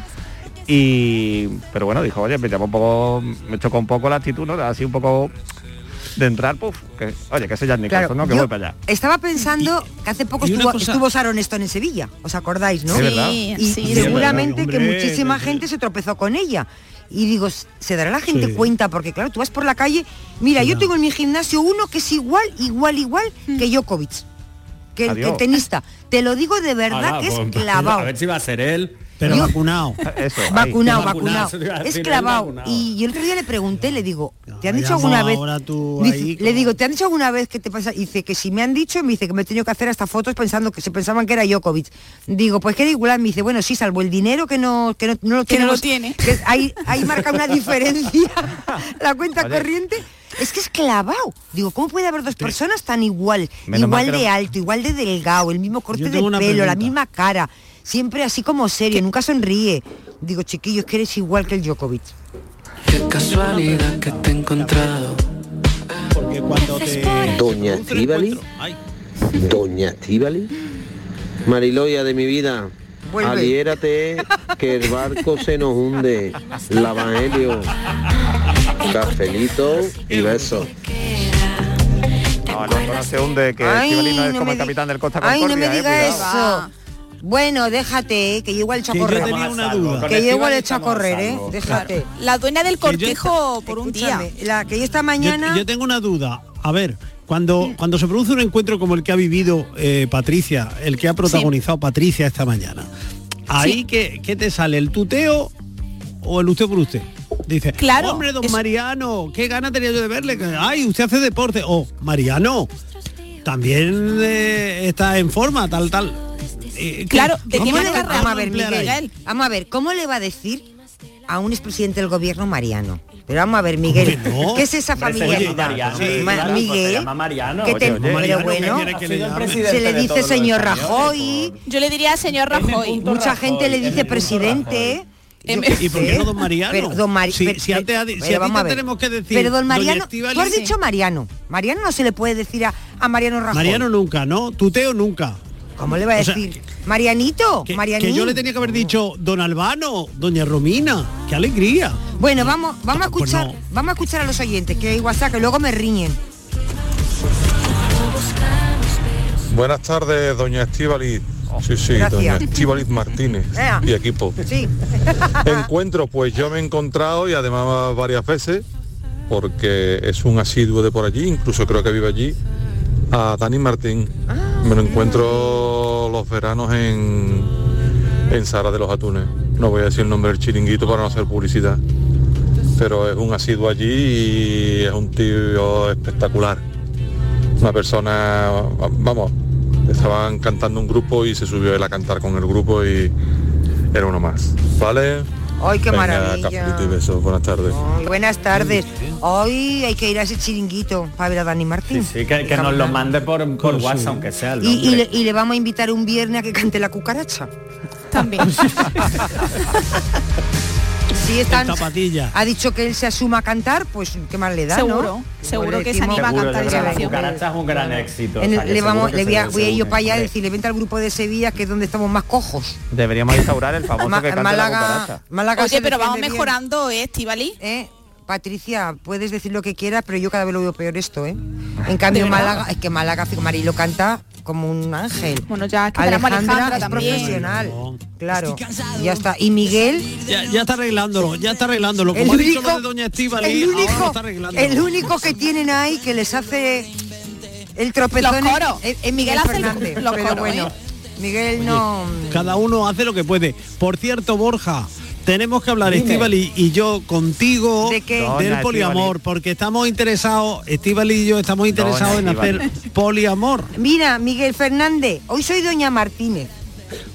Speaker 12: Y pero bueno, dijo, oye, me llamó un poco, me chocó un poco la actitud, ¿no? Así un poco de entrar, puf, que, oye, que soy Jack Nicholson,
Speaker 10: Claro,
Speaker 12: ¿no? Que voy para allá.
Speaker 10: Estaba pensando que hace poco estuvo,
Speaker 11: cosa-
Speaker 10: estuvo Sharon Stone en Sevilla, ¿os acordáis, no?
Speaker 12: Sí,
Speaker 10: Y
Speaker 13: sí,
Speaker 10: seguramente que
Speaker 11: Hombre,
Speaker 10: muchísima gente se tropezó con ella. Y digo, ¿se dará la gente
Speaker 11: Sí.
Speaker 10: cuenta? Porque claro, tú vas por la calle, mira, yo
Speaker 11: Ya.
Speaker 10: tengo en mi gimnasio uno que es igual, igual, igual que Djokovic. Que el, tenista. Te lo digo de verdad que es
Speaker 14: pues,
Speaker 10: clavado.
Speaker 14: A ver si va a ser él.
Speaker 11: Pero
Speaker 10: Yo-
Speaker 11: vacunado.
Speaker 12: Eso.
Speaker 10: Vacunado,
Speaker 14: Vacunado,
Speaker 10: vacunado.
Speaker 14: eso te iba a
Speaker 10: Es
Speaker 14: decir,
Speaker 10: clavado.
Speaker 14: vacunado.
Speaker 10: Y yo el otro día le pregunté, le digo, ¿te han dicho alguna vez?
Speaker 11: ahora tú
Speaker 10: Dice-
Speaker 11: ahí
Speaker 10: le digo, ¿te han dicho alguna vez que te pasa? Dice que si me han dicho, me dice que me he tenido que hacer hasta fotos pensando que se pensaban que era Djokovic. Digo, pues que era igual, me dice, bueno, sí, salvo el dinero que no, que no, no lo
Speaker 13: Que no lo tiene.
Speaker 10: que ahí, ahí marca una diferencia la cuenta
Speaker 12: Oye.
Speaker 10: corriente. Es que es clavado. Digo, ¿cómo puede haber dos personas tan igual?
Speaker 12: Menos
Speaker 10: igual de alto, igual de delgado, el mismo corte de pelo, la misma cara, siempre así como serio, nunca sonríe. Digo, chiquillo, es que eres igual que el Djokovic.
Speaker 15: Qué casualidad que te he encontrado.
Speaker 11: Porque cuando te...
Speaker 16: Doña
Speaker 11: Ay,
Speaker 16: Doña Estíbali. Mariloya de mi vida.
Speaker 10: Vuelve.
Speaker 16: Aliérate que el barco se nos hunde. El Evangelio. Cafelito y besos.
Speaker 12: No, el barco no se hunde, que
Speaker 10: Ay,
Speaker 12: no es
Speaker 10: no
Speaker 12: como el
Speaker 10: di-
Speaker 12: capitán del Costa
Speaker 10: Ay,
Speaker 12: Concordia,
Speaker 10: no me
Speaker 12: eh,
Speaker 10: diga
Speaker 12: cuidado.
Speaker 10: eso. Bueno, déjate, eh, que yo igual he hecho a
Speaker 11: Que yo
Speaker 10: correr.
Speaker 11: tenía una duda.
Speaker 10: Que yo igual he hecho a correr, eh. Déjate.
Speaker 13: La dueña del cortejo por un día.
Speaker 10: La que yo esta mañana.
Speaker 11: yo tengo una duda. A ver, cuando, cuando se produce un encuentro como el que ha vivido eh, Patricia, el que ha protagonizado Patricia esta mañana, ahí
Speaker 13: Sí.
Speaker 11: que, ¿qué te sale? ¿El tuteo o el usted por usted? Dice,
Speaker 13: Claro,
Speaker 11: hombre, don
Speaker 13: es-
Speaker 11: Mariano, qué gana tenía yo de verle. que- Ay, usted hace deporte. O, Mariano, también eh, está en forma, tal, tal. Eh, ¿qué-
Speaker 13: Claro, te
Speaker 11: cómo
Speaker 13: tiene
Speaker 11: le-
Speaker 10: Vamos a ver, Miguel.
Speaker 11: ahí?
Speaker 10: Vamos a ver, ¿cómo le va a decir a un expresidente del gobierno Mariano? Pero vamos a ver, Miguel,
Speaker 11: que no?
Speaker 10: ¿qué es esa
Speaker 14: Hombre, se
Speaker 10: familia?
Speaker 14: llama Mariano,
Speaker 10: Sí, Ma-
Speaker 14: claro, pues
Speaker 10: Miguel,
Speaker 14: Mariano.
Speaker 10: que te-
Speaker 14: Oye,
Speaker 10: pero
Speaker 11: ¿qué
Speaker 10: bueno,
Speaker 11: que le
Speaker 10: se le
Speaker 14: de
Speaker 10: dice señor Rajoy,
Speaker 13: Yo le diría señor Rajoy.
Speaker 10: mucha gente le dice presidente. yo qué
Speaker 11: ¿Y por qué no don Mariano?
Speaker 10: Pero don Mari-
Speaker 11: Si-
Speaker 10: pero-
Speaker 11: si antes
Speaker 10: pero
Speaker 11: si a ti
Speaker 10: vamos
Speaker 11: te
Speaker 10: a ver.
Speaker 11: tenemos que decir,
Speaker 10: Pero don Mariano, tú has dicho Mariano. Mariano no se le puede decir a, a Mariano Rajoy.
Speaker 11: Mariano nunca, ¿no? Tuteo nunca.
Speaker 10: ¿Cómo le va a
Speaker 11: O sea,
Speaker 10: decir? Marianito,
Speaker 11: Que,
Speaker 10: Marianín.
Speaker 11: que yo le tenía que haber dicho don Albano, doña Romina, qué alegría.
Speaker 10: Bueno, vamos, vamos a
Speaker 11: Pues
Speaker 10: escuchar,
Speaker 11: no.
Speaker 10: vamos a escuchar a los oyentes, que hay WhatsApp, que luego me riñen.
Speaker 8: Buenas tardes, doña Estíbaliz. Sí, sí,
Speaker 10: Gracias.
Speaker 8: doña Estíbaliz Martínez
Speaker 10: Ea.
Speaker 8: y equipo.
Speaker 10: Sí.
Speaker 8: Encuentro, pues yo me he encontrado y además varias veces, porque es un asiduo de por allí, incluso creo que vive allí, a Dani Martín. Me lo encuentro los veranos en, en Sara de los Atunes. No voy a decir el nombre del chiringuito para no hacer publicidad. Pero es un asiduo allí y es un tío espectacular. Una persona, vamos, estaban cantando un grupo y se subió él a cantar con el grupo y era uno más. ¿Vale?
Speaker 10: Ay, qué
Speaker 8: Venga,
Speaker 10: maravilla.
Speaker 8: y besos. Buenas tardes.
Speaker 10: Ay, buenas tardes. Hoy hay que ir a ese chiringuito para ver a Dani Martín.
Speaker 14: Sí, que, que nos lo mande por, por WhatsApp, aunque sea el
Speaker 10: Y, y
Speaker 14: nombre.
Speaker 10: le, y le vamos a invitar un viernes a que cante la cucaracha.
Speaker 13: También.
Speaker 10: Si están,
Speaker 11: zapatilla.
Speaker 10: ha dicho que él se asuma a cantar, pues qué más le da, ¿no?
Speaker 13: Seguro, seguro
Speaker 10: Igual le
Speaker 13: que se anima a
Speaker 14: Seguro,
Speaker 13: cantar esa canción.
Speaker 14: cucaracha es un gran éxito.
Speaker 10: En
Speaker 14: o
Speaker 10: el-
Speaker 14: sea, que
Speaker 10: le
Speaker 14: seguro
Speaker 10: vamos, le voy a, voy ir yo para allá y decirle, vente al grupo de Sevilla, que es donde estamos más cojos.
Speaker 12: Deberíamos instaurar el famoso que canta la
Speaker 10: Málaga,
Speaker 12: cucaracha.
Speaker 10: Málaga
Speaker 13: Oye,
Speaker 10: se
Speaker 13: pero vamos mejorando, ¿eh, Estivali?
Speaker 10: Eh, Patricia, puedes decir lo que quieras, pero yo cada vez lo veo peor esto, ¿eh? En cambio. Málaga, es que Málaga, Marilo canta como un ángel.
Speaker 13: Bueno, ya que
Speaker 10: Alejandra
Speaker 13: Alejandra
Speaker 10: es
Speaker 13: también.
Speaker 10: profesional, claro. Ya está. Y Miguel,
Speaker 11: Ya, ya está arreglándolo, ya está arreglándolo.
Speaker 10: el
Speaker 11: Como ha dicho
Speaker 10: único,
Speaker 11: lo de Doña
Speaker 10: el único,
Speaker 11: está arreglándolo.
Speaker 10: el único que tienen ahí que les hace el tropezón es, es Miguel
Speaker 13: el-
Speaker 10: Fernández.
Speaker 13: los
Speaker 10: pero
Speaker 13: coros,
Speaker 10: bueno,
Speaker 13: ¿eh?
Speaker 10: Miguel no.
Speaker 11: Cada uno hace lo que puede. Por cierto, Borja, tenemos que hablar. Estíbali y yo, contigo,
Speaker 10: ¿De qué?
Speaker 11: del poliamor, porque estamos interesados, Estíbali y yo estamos interesados en hacer poliamor.
Speaker 10: Mira, Miguel Fernández, hoy soy doña Martínez.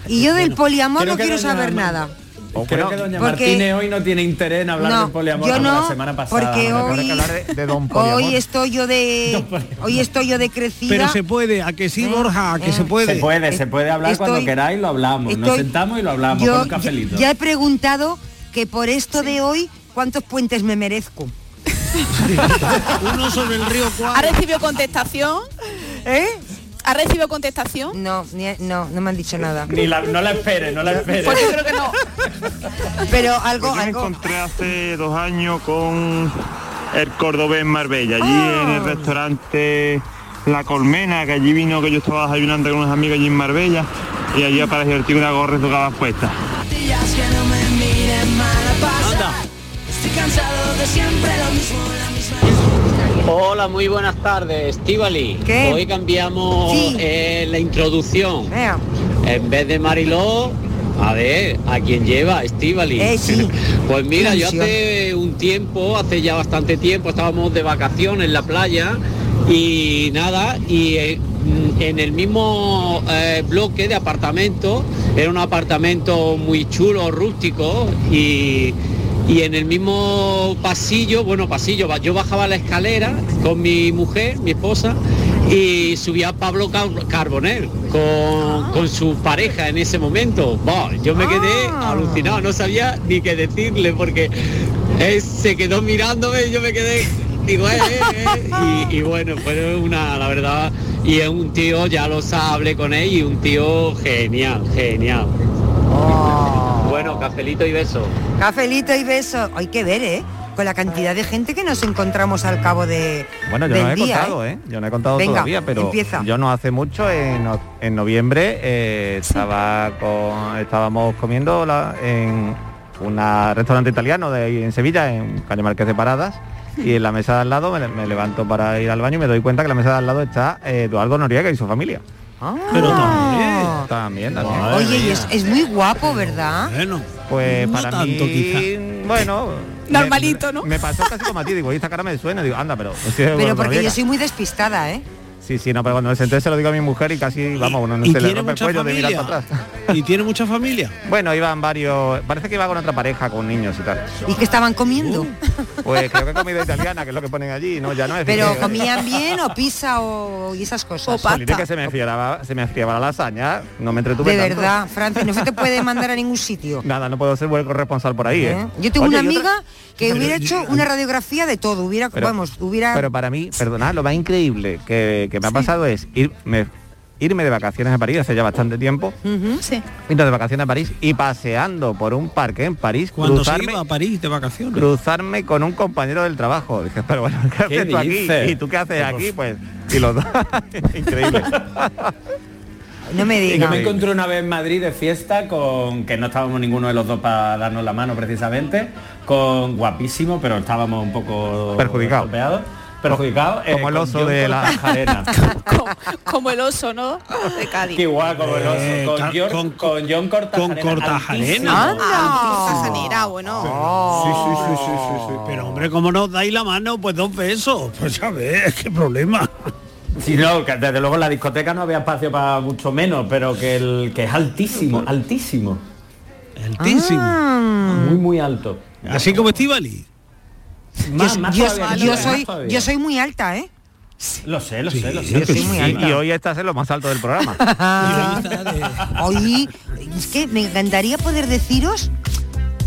Speaker 10: Y yo del poliamor no quiero saber nada.
Speaker 12: O
Speaker 14: Creo que doña
Speaker 10: porque-
Speaker 14: Martínez hoy no tiene interés en hablar
Speaker 10: No,
Speaker 14: del poliamor
Speaker 10: yo no,
Speaker 14: la semana pasada.
Speaker 10: porque
Speaker 14: ¿no?
Speaker 10: hoy-
Speaker 12: de, de Don
Speaker 10: estoy yo de hoy estoy yo de crecida.
Speaker 11: Pero se puede, a que sí, Borja, a que
Speaker 10: eh.
Speaker 11: se puede.
Speaker 14: Se puede, se puede hablar cuando queráis, lo hablamos. Nos sentamos y lo hablamos
Speaker 10: yo
Speaker 14: con un
Speaker 10: ya-
Speaker 14: cafelito.
Speaker 10: Ya, he preguntado que por esto de hoy cuántos puentes me merezco.
Speaker 11: Uno sobre el río
Speaker 13: ¿Ha recibido contestación?
Speaker 10: ¿Eh?
Speaker 13: ¿Ha recibido contestación?
Speaker 10: No, ni- no, no me han dicho nada.
Speaker 14: Ni la- no la espere, no la espere.
Speaker 13: Pues yo creo que no.
Speaker 10: Pero algo,
Speaker 17: Yo me
Speaker 10: algo.
Speaker 17: encontré hace dos años con el cordobés en Marbella, allí
Speaker 10: Ah.
Speaker 17: en el restaurante La Colmena, que allí vino que yo estaba desayunando con unos amigos allí en Marbella y allí apareció el tío una gorra y tocaba puesta.
Speaker 18: Hola, muy buenas tardes, Estivali. Hoy cambiamos
Speaker 10: Sí.
Speaker 18: eh, la introducción. En vez de Mariló, a ver, ¿a quién lleva? Estivali.
Speaker 10: Eh, sí.
Speaker 18: pues mira, yo hace un tiempo, hace ya bastante tiempo, estábamos de vacaciones en la playa y nada, y eh, mm, en el mismo eh, bloque de apartamento, era un apartamento muy chulo, rústico y y en el mismo pasillo, bueno, pasillo, yo bajaba la escalera con mi mujer, mi esposa, y subía Pablo Car- Carbonell con, con su pareja en ese momento. Yo me quedé
Speaker 10: Ah.
Speaker 18: alucinado, no sabía ni qué decirle porque él se quedó mirándome y yo me quedé, digo, eh, eh, eh, y, y bueno, fue una, la verdad, y es un tío, ya lo sa- hablé con él, y un tío genial, genial. Bueno, cafelito y beso.
Speaker 10: Cafelito y beso. Hay que ver, ¿eh? Con la cantidad de gente que nos encontramos al cabo de
Speaker 12: Bueno, yo
Speaker 10: del
Speaker 12: no he
Speaker 10: día,
Speaker 12: contado, ¿eh? Yo no he contado
Speaker 10: Venga,
Speaker 12: todavía, pero
Speaker 10: empieza.
Speaker 12: yo no hace mucho, en, en noviembre, eh, estaba con, estábamos comiendo la- en un restaurante italiano de ahí en Sevilla, en Calle Marqués de Paradas, y en la mesa de al lado me, me levanto para ir al baño y me doy cuenta que en la mesa de al lado está eh, Eduardo Noriega y su familia.
Speaker 11: Pero también.
Speaker 12: También, también.
Speaker 10: Oye, y es, es muy guapo, ¿verdad?
Speaker 11: Bueno,
Speaker 12: Pues
Speaker 11: no
Speaker 12: para
Speaker 11: tanto,
Speaker 12: mí,
Speaker 11: quizá.
Speaker 12: bueno...
Speaker 13: Normalito,
Speaker 12: me-
Speaker 13: ¿no?
Speaker 12: Me pasó casi como a ti, digo, y esta cara me suena, digo, anda, pero...
Speaker 10: Pero porque yo soy muy despistada, ¿eh?
Speaker 12: Sí, sí, no, pero cuando me senté se lo digo a mi mujer y casi, vamos, uno no
Speaker 11: ¿Y
Speaker 12: se le
Speaker 11: tiene
Speaker 12: rompe el
Speaker 11: mucha
Speaker 12: cuello de mirar
Speaker 11: familia?
Speaker 12: para atrás.
Speaker 11: ¿Y tiene mucha familia?
Speaker 12: Bueno, iban varios, parece que iba con otra pareja, con niños y tal.
Speaker 10: ¿Y qué estaban comiendo?
Speaker 12: Pues creo que comida italiana, que es lo que ponen allí, no, ya no es.
Speaker 10: Pero
Speaker 12: que-
Speaker 10: comían bien o pizza o y esas cosas.
Speaker 12: Jolines, que se me enfriaba, se me enfriaba la lasaña, no me entretuve
Speaker 10: De
Speaker 12: tanto.
Speaker 10: verdad, Francis, no se te puede mandar a ningún sitio.
Speaker 12: Nada, no puedo ser buen corresponsal por ahí, ¿eh?
Speaker 10: ¿eh? Yo tengo
Speaker 12: Oye,
Speaker 10: una amiga que hubiera hecho una radiografía de todo, hubiera,
Speaker 12: Pero-
Speaker 10: vamos, hubiera...
Speaker 12: Pero para mí, perdonad, lo más increíble que, que me ha pasado es ir, me, irme de vacaciones a París hace ya bastante tiempo.
Speaker 13: Sí.
Speaker 12: Irme de vacaciones a París y paseando por un parque en París,
Speaker 11: Cuando se
Speaker 12: cruzarme,
Speaker 11: iba a París de vacaciones.
Speaker 12: cruzarme con un compañero del trabajo. Dije, pero bueno, ¿qué,
Speaker 14: ¿Qué
Speaker 12: haces tú aquí? ¿Y tú qué haces aquí? Pues, y los dos. Increíble.
Speaker 10: No me
Speaker 14: Y que
Speaker 10: digas.
Speaker 14: me encontré una vez en Madrid de fiesta con que no estábamos ninguno de los dos para darnos la mano precisamente, con guapísimo, pero estábamos un poco
Speaker 12: Perjudicados.
Speaker 14: Perjudicados. eh,
Speaker 12: Como el oso de la-
Speaker 14: Cortajarena.
Speaker 13: Como el oso, ¿no? De Cádiz.
Speaker 14: Qué igual como el
Speaker 11: Eh,
Speaker 14: oso. Con, John,
Speaker 11: con-
Speaker 14: con John Cortajarena.
Speaker 11: con Cortajarena.
Speaker 13: Ah, Cortajarena, bueno.
Speaker 11: Sí, sí, sí, sí, sí, sí. Pero hombre, como nos dais la mano, pues dos besos. Pues ya ves, qué problema.
Speaker 14: Sí, no, que desde luego en la discoteca no había espacio para mucho menos, pero que el que es altísimo, altísimo.
Speaker 11: Altísimo.
Speaker 14: Muy, muy alto.
Speaker 11: Así como Estivali.
Speaker 14: Más,
Speaker 10: yo,
Speaker 14: más
Speaker 10: yo-
Speaker 14: todavía,
Speaker 10: yo
Speaker 14: más
Speaker 10: soy, yo soy muy alta, ¿eh?
Speaker 14: Lo sé, lo
Speaker 11: Sí,
Speaker 14: sé, lo sé.
Speaker 10: Muy
Speaker 12: Y,
Speaker 10: alta.
Speaker 12: y hoy estás en lo más alto del programa.
Speaker 10: Hoy es que me encantaría poder deciros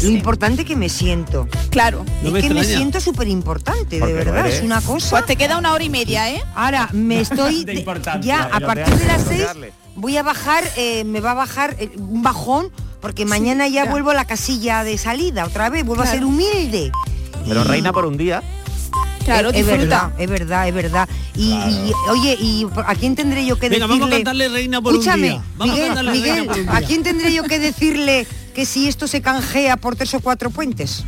Speaker 10: lo importante que me siento.
Speaker 13: Claro.
Speaker 11: No
Speaker 10: es
Speaker 11: me
Speaker 10: que me siento súper importante, de verdad. Es una cosa.
Speaker 13: Pues te queda una hora y media, ¿eh?
Speaker 10: Ahora me estoy
Speaker 14: De
Speaker 10: ya a partir de las seis voy a bajar, eh, me va a bajar eh, un bajón porque mañana ya
Speaker 13: ya.
Speaker 10: vuelvo a la casilla de salida otra vez, vuelvo a ser humilde.
Speaker 12: Pero
Speaker 10: Y-
Speaker 12: reina por un día.
Speaker 13: Claro,
Speaker 10: es, es
Speaker 13: disfruta.
Speaker 10: verdad, es verdad, es verdad. Y, y, oye, y a quién tendré yo que
Speaker 11: Venga,
Speaker 10: decirle?
Speaker 11: vamos a cantarle reina por un
Speaker 10: Escúchame,
Speaker 11: día. Vamos a
Speaker 10: Miguel,
Speaker 11: cantarle
Speaker 10: Miguel,
Speaker 11: reina por un
Speaker 10: ¿a
Speaker 11: día.
Speaker 10: quién tendré yo que decirle que si esto se canjea por tres o cuatro puentes?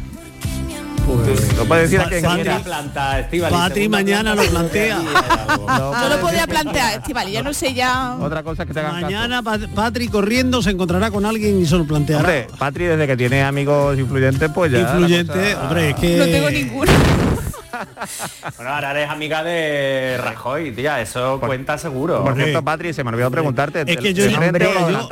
Speaker 12: Lo puede decir a quien
Speaker 11: Patri-
Speaker 14: planta, Estíbaliz,
Speaker 11: Patri mañana
Speaker 14: planta,
Speaker 11: lo plantea.
Speaker 12: No puede
Speaker 13: lo podía plantear, Estivali, ya no sé ya.
Speaker 12: Otra cosa es que te hagan caso.
Speaker 11: Mañana Pat- Patri corriendo se encontrará con alguien y se lo planteará.
Speaker 12: Hombre, Patri desde que tiene amigos influyentes, pues ya.
Speaker 11: Influyente,
Speaker 12: cosa-
Speaker 11: hombre, es que...
Speaker 13: No tengo ninguno.
Speaker 14: Bueno, ahora eres amiga de Rajoy, tía, eso cuenta seguro.
Speaker 12: Por cierto, Patri, se me olvidó preguntarte.
Speaker 11: Es
Speaker 12: ¿de-
Speaker 11: que yo-
Speaker 12: frente
Speaker 11: hombre, yo-?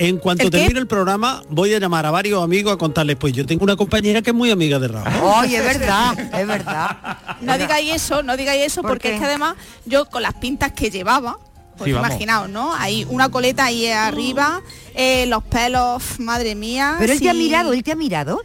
Speaker 11: En cuanto
Speaker 13: ¿El qué?
Speaker 11: termine el programa, voy a llamar a varios amigos a contarles, pues yo tengo una compañera que es muy amiga de Raúl.
Speaker 10: Oye, es verdad, es verdad.
Speaker 13: No digáis eso, no digáis eso,
Speaker 10: ¿Por
Speaker 13: porque
Speaker 10: qué?
Speaker 13: es que además yo con las pintas que llevaba, pues
Speaker 12: Sí,
Speaker 13: imaginaos, ¿no? Hay una coleta ahí arriba, eh, los pelos, madre mía.
Speaker 10: Pero él te ha mirado, él te ha mirado.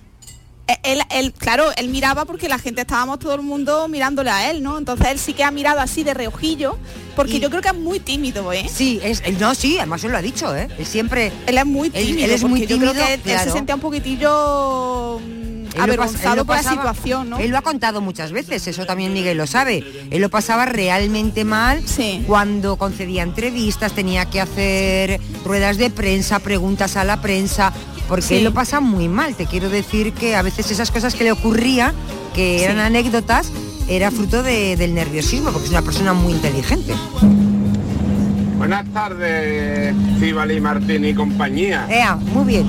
Speaker 13: Él, él, claro, él miraba porque la gente estábamos todo el mundo mirándole a él, ¿no? Entonces él sí que ha mirado así de reojillo, porque
Speaker 10: Y-
Speaker 13: yo creo que es muy tímido, ¿eh?
Speaker 10: Sí, es, él- no, sí, además él lo ha dicho, ¿eh? Él siempre...
Speaker 13: Él es muy tímido,
Speaker 10: él es muy
Speaker 13: porque yo creo
Speaker 10: tímido,
Speaker 13: que él, él se sentía un poquitillo mm, avergonzado por la situación, ¿no?
Speaker 10: Él lo ha contado muchas veces, eso también Miguel lo sabe. Él lo pasaba realmente mal
Speaker 13: Sí.
Speaker 10: cuando concedía entrevistas, tenía que hacer ruedas de prensa, preguntas a la prensa, porque
Speaker 13: Sí.
Speaker 10: él lo pasa muy mal. Te quiero decir que a veces esas cosas que le ocurría, que eran
Speaker 13: Sí.
Speaker 10: anécdotas, era fruto de- del nerviosismo, porque es una persona muy inteligente.
Speaker 19: Buenas tardes, Cibali Martín y compañía.
Speaker 10: Ea, muy bien.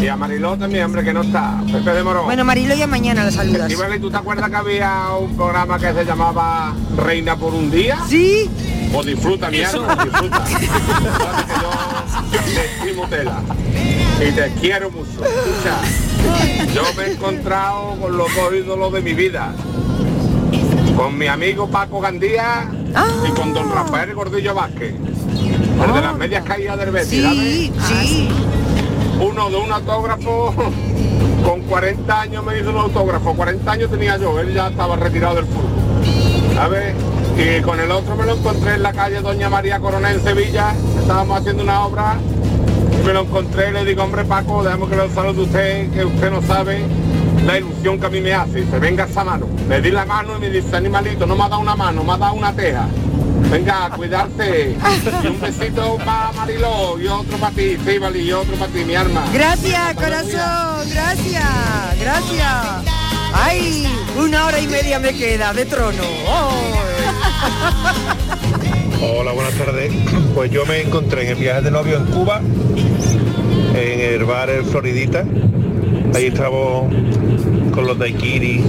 Speaker 19: Y a Mariló también, hombre, que no está. Pepe de Morón.
Speaker 10: Bueno, Marilo, ya mañana la saludas.
Speaker 19: Cibali, ¿tú te acuerdas que había un programa que se llamaba Reina por un día?
Speaker 10: Sí.
Speaker 19: Pues disfruta, mi alma, disfruta. Yo te tela. Y te quiero mucho. Escucha, yo me he encontrado con los dos ídolos de mi vida. Con mi amigo Paco Gandía y con don Rafael Gordillo Vázquez. El de las medias caídas del Betis, ¿sabes?
Speaker 10: Sí, sí.
Speaker 19: Uno de un autógrafo con 40 años me hizo un autógrafo, 40 años tenía yo, él ya estaba retirado del fútbol. ¿Sabes? Y con el otro me lo encontré en la calle Doña María Coronel en Sevilla, estábamos haciendo una obra me lo encontré y le digo, hombre Paco, déjame que lo salude usted, que usted no sabe la ilusión que a mí me hace. Dice, venga esa mano. Le di la mano y me dice, animalito, no me ha dado una mano, me ha dado una teja. Venga, cuidarse. Y un besito para Mariló y otro para ti, Cibali, y otro para ti, mi arma.
Speaker 10: Gracias, corazón, gracias, gracias. Ay, una hora y media me queda de trono.
Speaker 8: Hola, buenas tardes. Pues yo me encontré en el viaje de novio en Cuba, en el bar El Floridita. Ahí estábamos con los daiquiri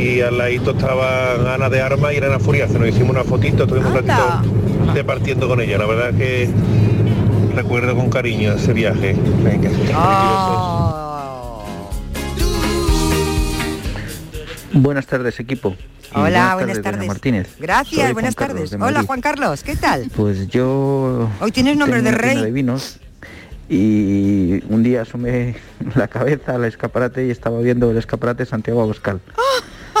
Speaker 8: y al ladito estaban Ana de Armas y Elena Furiazo. Nos hicimos una fotito, estuvimos un ratito departiendo con ella. La verdad es que recuerdo con cariño ese viaje. Venga,
Speaker 20: Buenas tardes, equipo. Y
Speaker 10: Hola, buenas tardes.
Speaker 20: Martínez.
Speaker 10: Gracias,
Speaker 20: Soy
Speaker 10: buenas
Speaker 20: Juan
Speaker 10: tardes.
Speaker 20: de
Speaker 10: Hola. Juan Carlos, ¿qué tal?
Speaker 20: Pues yo...
Speaker 10: Hoy tienes nombre
Speaker 20: tengo
Speaker 10: de rey.
Speaker 20: de vinos y un día asomé la cabeza al escaparate y estaba viendo el escaparate Santiago Abascal.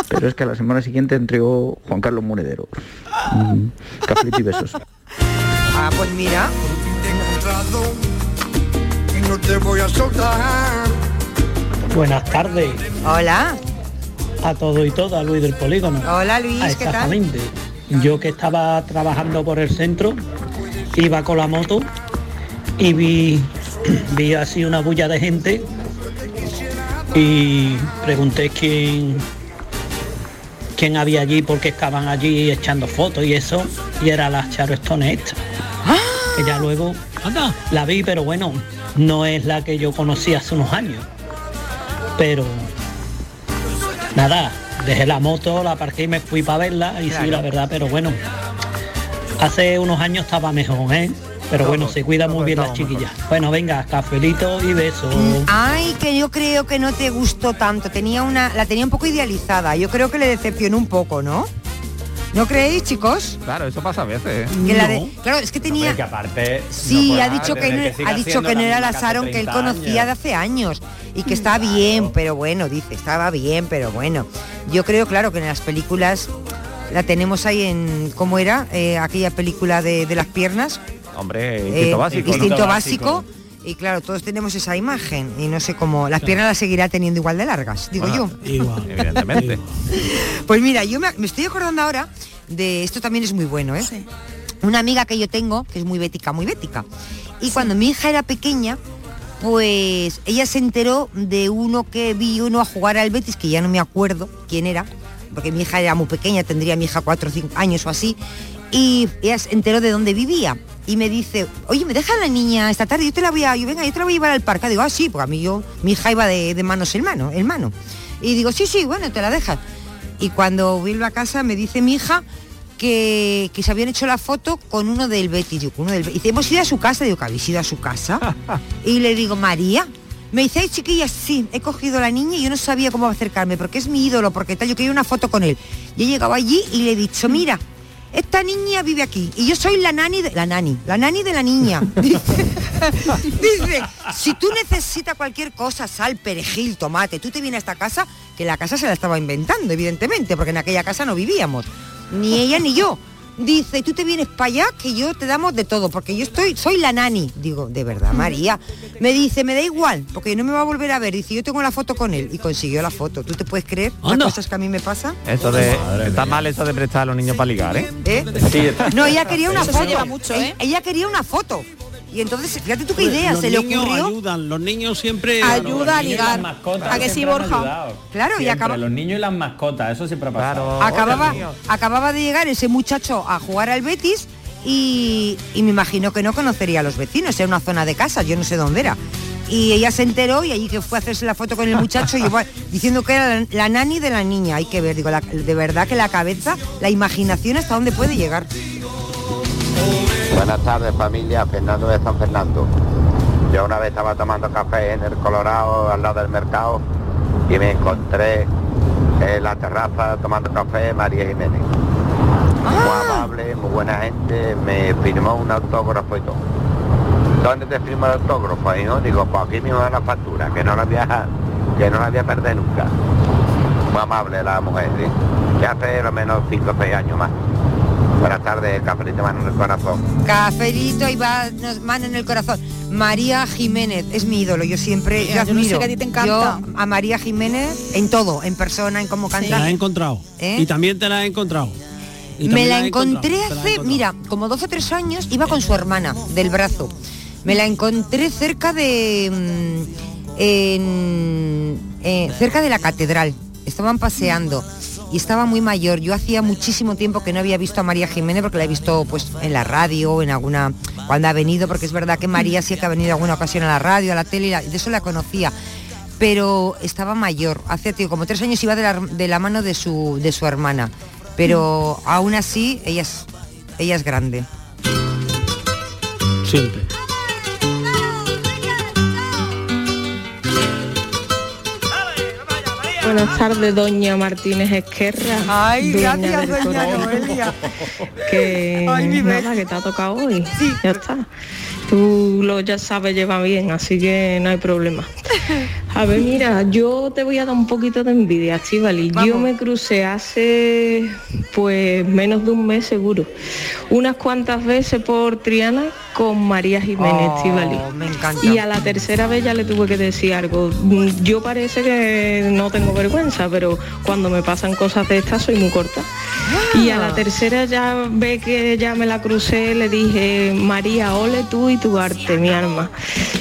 Speaker 20: Pero es que a la semana siguiente entregó Juan Carlos Monedero. Mm, Cafelito y besos.
Speaker 10: Ah, pues mira.
Speaker 21: Y no te voy a soltar.
Speaker 22: Buenas tardes.
Speaker 10: Hola.
Speaker 22: A todo y toda, Luis del Polígono.
Speaker 10: Hola, Luis, ¿qué tal?
Speaker 22: Exactamente. Yo que estaba trabajando por el centro, iba con la moto y vi, vi así una bulla de gente y pregunté quién quién había allí porque estaban allí echando fotos y eso y era la Charo Stone esta. que ya luego la vi pero bueno no es la que yo conocí hace unos años pero nada dejé la moto la aparqué y me fui para verla y sí la verdad pero bueno hace unos años estaba mejor ¿eh? Pero bueno se cuida muy bien las chiquillas bueno venga cafelito y besos
Speaker 10: Ay, que yo creo que no te gustó tanto. Tenía una, la tenía un poco idealizada. Yo creo que le decepcionó un poco, ¿no? ¿No creéis, chicos?
Speaker 12: Claro, eso pasa a veces.
Speaker 10: Que la de- claro, es que tenía.
Speaker 14: Que aparte
Speaker 10: Sí,
Speaker 14: no
Speaker 10: ha dicho que no,
Speaker 14: que
Speaker 10: ha dicho que no era la Sharon que él
Speaker 14: 30
Speaker 10: conocía de hace años y que está bien, pero bueno, dice, estaba bien, pero bueno. Yo creo, claro, que en las películas la tenemos ahí en, ¿cómo era? Eh, aquella película de, de las piernas.
Speaker 12: Hombre,
Speaker 10: Eh,
Speaker 12: instinto básico. ¿no?
Speaker 10: instinto básico. Y claro, todos tenemos esa imagen y no sé cómo. Las piernas las seguirá teniendo igual de largas, digo yo.
Speaker 12: Evidentemente.
Speaker 10: Pues mira, yo me, me estoy acordando ahora de esto también es muy bueno, ¿eh? Una amiga que yo tengo, que es muy bética, muy bética. Y cuando mi hija era pequeña, pues ella se enteró de uno que vi uno a jugar al Betis, que ya no me acuerdo quién era, porque mi hija era muy pequeña, tendría mi hija cuatro o cinco años o así, y ella se enteró de dónde vivía. Y me dice, oye, ¿me deja la niña esta tarde? Yo te la voy a, yo venga, yo te la voy a llevar al parque. Digo, ah, sí, porque a mí yo, mi hija iba de, de manos en mano, en mano. Y digo, sí, sí, bueno, te la dejas. Y cuando vuelvo a casa me dice mi hija que, que se habían hecho la foto con uno del Betis. Digo, uno del Betis. Dice, hemos ido a su casa. Digo, ¿que habéis ido a su casa? y le digo, María. Me dice, ay chiquilla, sí, he cogido a la niña y yo no sabía cómo acercarme, porque es mi ídolo, porque tal, yo quería una foto con él. Y he llegado allí y le he dicho, mira, esta niña vive aquí y yo soy la nani de la nani, la nani de la niña. Dice, dice, si tú necesitas cualquier cosa, sal, perejil, tomate, tú te vienes a esta casa, que la casa se la estaba inventando, evidentemente, porque en aquella casa no vivíamos, ni ella ni yo. Dice, tú te vienes para allá, que yo te damos de todo, porque yo estoy, soy la nani. Digo, de verdad, María. Me dice, me da igual, porque no me va a volver a ver. Dice, yo tengo la foto con él. Y consiguió la foto. ¿Tú te puedes creer las
Speaker 12: Anda.
Speaker 10: cosas que a mí me pasan?
Speaker 12: Eso de está mal eso de prestar a los niños para ligar, ¿eh?
Speaker 10: ¿Eh? No, ella quería una
Speaker 12: Eso se
Speaker 10: foto.
Speaker 12: lleva
Speaker 10: mucho, ¿eh? Ella quería una foto. Y entonces, fíjate tú qué idea,
Speaker 11: los
Speaker 10: se le
Speaker 11: niños
Speaker 10: ocurrió.
Speaker 11: ayudan, los niños siempre
Speaker 10: Ayuda a ligar.
Speaker 14: las mascotas
Speaker 10: ¿A que sí, Borja? Claro, y acaba-
Speaker 14: Los niños y las mascotas, eso siempre ha pasado.
Speaker 10: Acababa, acababa de llegar ese muchacho a jugar al Betis y, y me imagino que no conocería a los vecinos, era una zona de casa, yo no sé dónde era. Y ella se enteró y allí que fue a hacerse la foto con el muchacho y igual, diciendo que era la, la nani de la niña. Hay que ver, digo, la- de verdad que la cabeza, la imaginación hasta dónde puede llegar.
Speaker 23: Buenas tardes familia, Fernando de San Fernando. Yo una vez estaba tomando café en el Colorado al lado del mercado y me encontré en la terraza tomando café María Jiménez. Muy amable, muy buena gente, me firmó un autógrafo y todo. ¿Dónde te firmó el autógrafo? Y no, digo, pues aquí mismo en la factura, que no la voy a, que no la voy a perder nunca. Muy amable la mujer, ¿sí? Ya hace lo menos 5 o 6 años más. Buenas tardes, cafelito mano en el corazón.
Speaker 10: Cafelito y va, mano en el corazón. María Jiménez es mi ídolo, yo siempre
Speaker 13: Mira,
Speaker 10: yo
Speaker 13: yo no sé
Speaker 10: admiro.
Speaker 13: que a ti te encanta.
Speaker 10: Yo a María Jiménez en todo, en persona, en cómo
Speaker 11: Te la
Speaker 10: canta.
Speaker 11: he encontrado.
Speaker 10: ¿Eh?
Speaker 11: Y también te la he encontrado. Y
Speaker 10: Me la encontré
Speaker 11: la he
Speaker 10: hace,
Speaker 11: encontrado.
Speaker 10: mira, como 12 o 3 años, iba con su hermana del brazo. Me la encontré cerca de mm, en- eh, cerca de la catedral. Estaban paseando y estaba muy mayor. Yo hacía muchísimo tiempo que no había visto a María Jiménez porque la he visto pues en la radio, en alguna cuando ha venido, porque es verdad que María sí que ha venido en alguna ocasión a la radio, a la tele, de eso la conocía. Pero estaba mayor, hace tío, como tres años iba de la, de la mano de su, de su hermana. Pero aún así, ella es, ella es grande.
Speaker 11: Siempre.
Speaker 24: Buenas tardes, doña Martínez Esquerra.
Speaker 10: Ay, gracias, doña. Noelia.
Speaker 24: Que
Speaker 10: Ay, mi
Speaker 24: nada, que te ha tocado hoy. Ya está. Tú lo ya sabes, lleva bien, así que no hay problema. A ver, mira, yo te voy a dar un poquito de envidia, Estivali. Yo me crucé hace pues menos de un mes seguro, unas cuantas veces por Triana con María Jiménez,
Speaker 10: Oh, me encanta.
Speaker 24: Y a la tercera vez ya le tuve que decir algo. Mm, Yo parece que no tengo vergüenza, pero cuando me pasan cosas de estas soy muy corta. Y a la tercera ya ve que ya me la crucé, le dije, María, ole tú y tu arte, mi alma.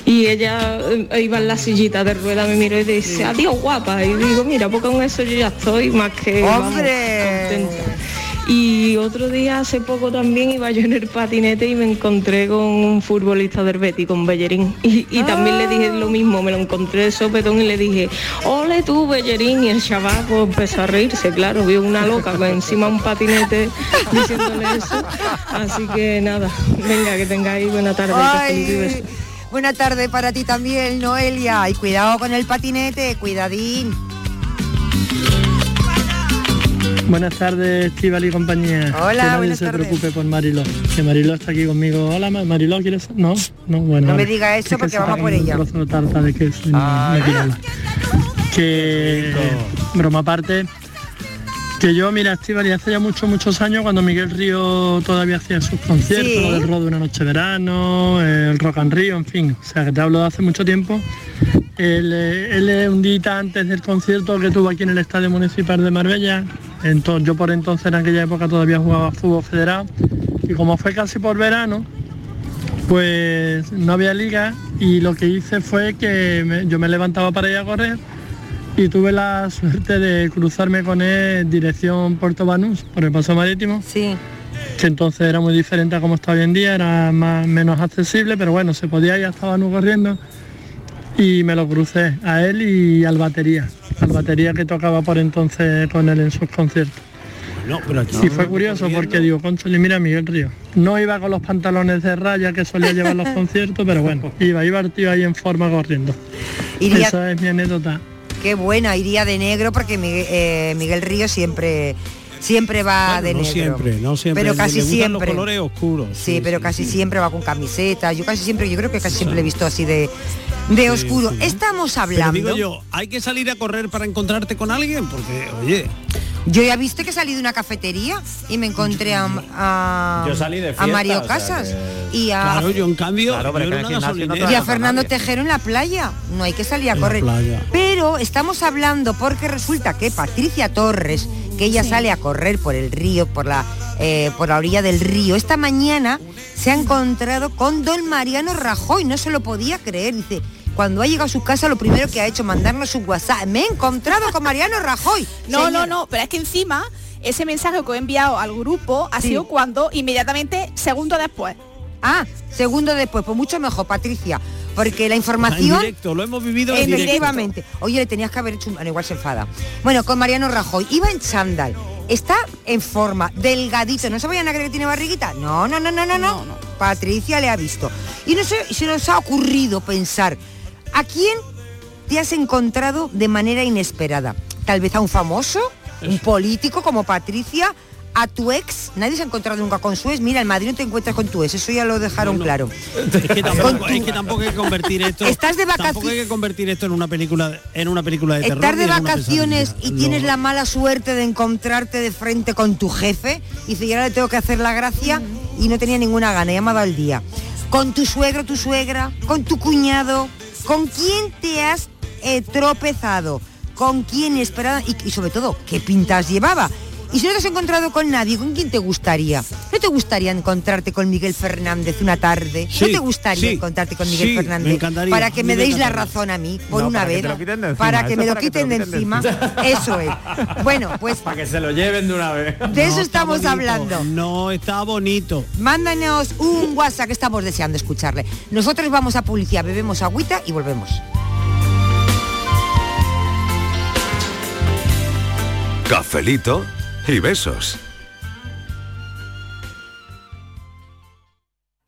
Speaker 24: Y ella eh, iba en la sillita de rueda, me miró y dice, adiós guapa. Y digo, mira, pues con eso yo ya estoy más que vamos,
Speaker 10: ¡Hombre!
Speaker 24: contenta. Y otro día, hace poco también, iba yo en el patinete y me encontré con un futbolista del Betis, con Bellerín. Y, y también le dije lo mismo, me lo encontré de sopetón y le dije, ole tú, Bellerín. Y el chaval pues, empezó a reírse, claro, vio una loca con encima un patinete diciéndole eso. Así que nada, venga, que tengáis buena tarde.
Speaker 10: Ay, buena tarde para ti también, Noelia. Y cuidado con el patinete, cuidadín.
Speaker 25: Buenas tardes, Estival y compañía.
Speaker 10: Hola,
Speaker 25: que nadie se
Speaker 10: tardes.
Speaker 25: preocupe por Mariló. Que Mariló está aquí conmigo. Hola, Ma- Mariló, ¿quieres? No, no, bueno.
Speaker 10: No me diga eso
Speaker 25: Es que
Speaker 10: porque vamos por ella.
Speaker 25: Un trozo de tarta de queso y hablar. Que, broma aparte, que yo, mira, Estival, hace ya muchos, muchos años, cuando Miguel Río todavía hacía sus conciertos,
Speaker 10: Sí.
Speaker 25: del Rodo de una noche de verano, el Rock and Río, en fin, o sea, que te hablo de hace mucho tiempo. Él, eh, él, un día antes del concierto que tuvo aquí en el Estadio Municipal de Marbella, entonces, yo por entonces en aquella época todavía jugaba fútbol federado y como fue casi por verano, pues no había liga. Y lo que hice fue que me- yo me levantaba para ir a correr. Y tuve la suerte de cruzarme con él dirección Puerto Banús por el paso marítimo.
Speaker 10: Sí.
Speaker 25: Que entonces era muy diferente a como está hoy en día, era más menos accesible, pero bueno, se podía ir hasta Banús corriendo y me lo crucé a él y al batería, al batería que tocaba por entonces con él en sus conciertos.
Speaker 11: No, pero aquí
Speaker 25: Y fue curioso porque digo, conchole, mira Miguel Río. No iba con los pantalones de raya que solía llevar los conciertos, pero bueno, iba, iba el tío ahí en forma corriendo.
Speaker 10: Iría-
Speaker 25: Esa es mi anécdota.
Speaker 10: Qué buena, iría de negro porque Miguel, eh, Miguel Río siempre siempre va de
Speaker 11: no
Speaker 10: negro.
Speaker 11: siempre, no siempre.
Speaker 10: Pero casi siempre.
Speaker 11: los colores oscuros.
Speaker 10: Sí, pero casi siempre va con camiseta. Yo casi siempre, yo creo que casi siempre le he visto así de, de oscuro. Estamos
Speaker 11: Pero
Speaker 10: hablando.
Speaker 11: digo yo, ¿hay que salir a correr para encontrarte con alguien? Porque, oye,
Speaker 10: Yo ya viste que salí de una cafetería y me encontré a, a,
Speaker 11: Yo salí de
Speaker 10: a Mario
Speaker 11: o sea
Speaker 10: Casas
Speaker 11: que-
Speaker 10: y a,
Speaker 11: Claro, yo en cambio,
Speaker 12: Claro,
Speaker 11: yo en
Speaker 12: no
Speaker 10: y a Fernando
Speaker 12: nadie.
Speaker 10: Tejero en la playa. No hay que salir a
Speaker 11: En
Speaker 10: correr. Pero estamos hablando porque resulta que Patricia Torres, que ella sale a correr por el río, por la, eh, por la orilla del río, esta mañana se ha encontrado con don Mariano Rajoy. No se lo podía creer. Dice, cuando ha llegado a su casa lo primero que ha hecho mandarnos un WhatsApp. Me he encontrado con Mariano Rajoy.
Speaker 13: No,
Speaker 10: Señora.
Speaker 13: no, no, pero es que encima ese mensaje que he enviado al grupo ha
Speaker 10: Sí.
Speaker 13: sido cuando inmediatamente, segundo después.
Speaker 10: Ah, segundo después, pues mucho mejor, Patricia, porque la
Speaker 11: En
Speaker 10: información...
Speaker 11: directo, lo hemos vivido en directo.
Speaker 10: Efectivamente. Oye, le tenías que haber hecho un... Bueno, igual se enfada. Bueno, con Mariano Rajoy. Iba en chándal. Está en forma, delgadito. ¿No se vayan a creer que tiene barriguita? No, no, no, no, no, no. Patricia le ha visto. Y no sé, se nos ha ocurrido pensar, ¿a quién te has encontrado de manera inesperada? Tal vez a un famoso, un político como Patricia, a tu ex. Nadie se ha encontrado nunca con su ex. Mira, en Madrid no te encuentras con tu ex. Eso ya lo dejaron claro.
Speaker 11: Es que, tampoco, es que tampoco hay que convertir esto.
Speaker 10: Estás de
Speaker 11: Tampoco
Speaker 10: vacaciones.
Speaker 11: hay que convertir esto en una película, en una película de terror.
Speaker 10: Estar de vacaciones y tienes la mala suerte de encontrarte de frente con tu jefe y dice, y ahora le tengo que hacer la gracia y no tenía ninguna gana, ya me ha dado el día. Con tu suegro, tu suegra, con tu cuñado, ¿con quién te has eh, tropezado? ¿Con quién esperaba? Y, y sobre todo, ¿qué pintas llevaba? Y si no te has encontrado con nadie, ¿con quién te gustaría? ¿No te gustaría encontrarte con Miguel Fernández una tarde?
Speaker 11: Sí,
Speaker 10: ¿No te gustaría
Speaker 11: sí,
Speaker 10: encontrarte con Miguel
Speaker 11: sí, me
Speaker 10: Fernández?
Speaker 11: encantaría,
Speaker 10: para que me
Speaker 11: me
Speaker 10: deis la razón a mí, por
Speaker 12: No,
Speaker 10: una
Speaker 12: para que
Speaker 10: vez.
Speaker 12: te lo quiten de encima,
Speaker 10: para que me lo
Speaker 12: para que te
Speaker 10: quiten
Speaker 12: lo
Speaker 10: de
Speaker 12: quiten de
Speaker 10: encima.
Speaker 12: encima.
Speaker 10: Eso es. Bueno, pues
Speaker 14: Para que se lo lleven de una vez.
Speaker 10: de eso
Speaker 11: No,
Speaker 10: estamos
Speaker 11: bonito.
Speaker 10: hablando.
Speaker 11: No, está bonito.
Speaker 10: Mándanos un WhatsApp que estamos deseando escucharle. Nosotros vamos a publicidad, bebemos agüita y volvemos.
Speaker 1: Cafelito y besos.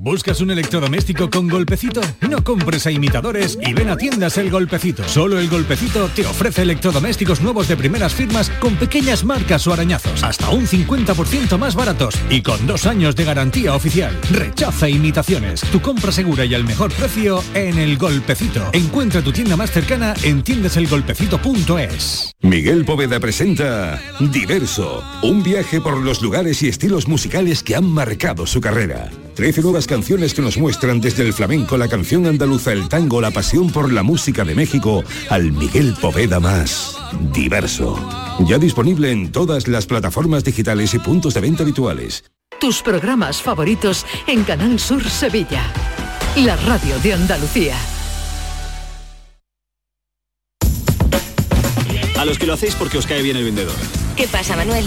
Speaker 3: ¿Buscas un electrodoméstico con golpecito? No compres a imitadores y ven a tiendas El Golpecito. Solo El Golpecito te ofrece electrodomésticos nuevos de primeras firmas con pequeñas marcas o arañazos, hasta un 50% más baratos y con dos años de garantía oficial. Rechaza imitaciones. Tu compra segura y al mejor precio en El Golpecito. Encuentra tu tienda más cercana en tiendaselgolpecito.es.
Speaker 26: Miguel Poveda presenta Diverso, un viaje por los lugares y estilos musicales que han marcado su carrera. Trece nuevas canciones que nos muestran desde el flamenco, la canción andaluza, el tango, la pasión por la música de México, al Miguel Poveda más diverso. Ya disponible en todas las plataformas digitales y puntos de venta habituales.
Speaker 2: Tus programas favoritos en Canal Sur Sevilla. La radio de Andalucía.
Speaker 27: A los que lo hacéis porque os cae bien el vendedor.
Speaker 28: ¿Qué pasa, Manuel?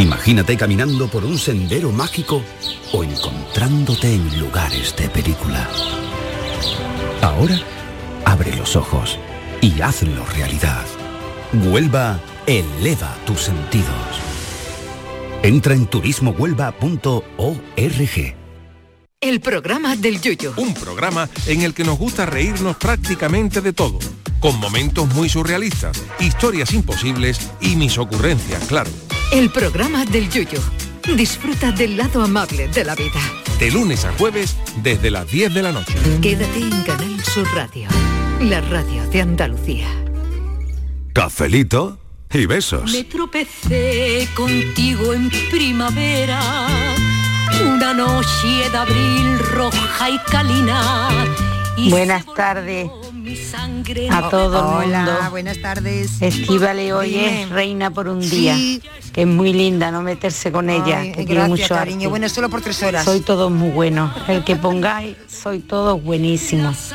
Speaker 6: Imagínate caminando por un sendero mágico o encontrándote en lugares de película. Ahora, abre los ojos y hazlo realidad. Huelva eleva tus sentidos. Entra en turismohuelva.org.
Speaker 2: El programa del Yuyo.
Speaker 29: Un programa en el que nos gusta reírnos prácticamente de todo, con momentos muy surrealistas, historias imposibles y mis ocurrencias, claro.
Speaker 2: El programa del Yuyo. Disfruta del lado amable de la vida.
Speaker 29: De lunes a jueves desde las 10 de la noche.
Speaker 2: Quédate en Canal Sur Radio. La radio de Andalucía.
Speaker 26: Cafelito y besos.
Speaker 30: Me tropecé contigo en primavera, una noche de abril roja y calina.
Speaker 31: Buenas tardes a todo el
Speaker 10: Hola,
Speaker 31: mundo.
Speaker 10: buenas tardes.
Speaker 31: Estíbale hoy es reina por un
Speaker 10: Sí.
Speaker 31: día, que es muy linda, no meterse con ella,
Speaker 10: Ay,
Speaker 31: que tiene
Speaker 10: gracias,
Speaker 31: mucho
Speaker 10: cariño.
Speaker 31: arte.
Speaker 10: Bueno, solo por tres horas.
Speaker 31: Soy todos muy buenos. El que pongáis, soy todos buenísimos.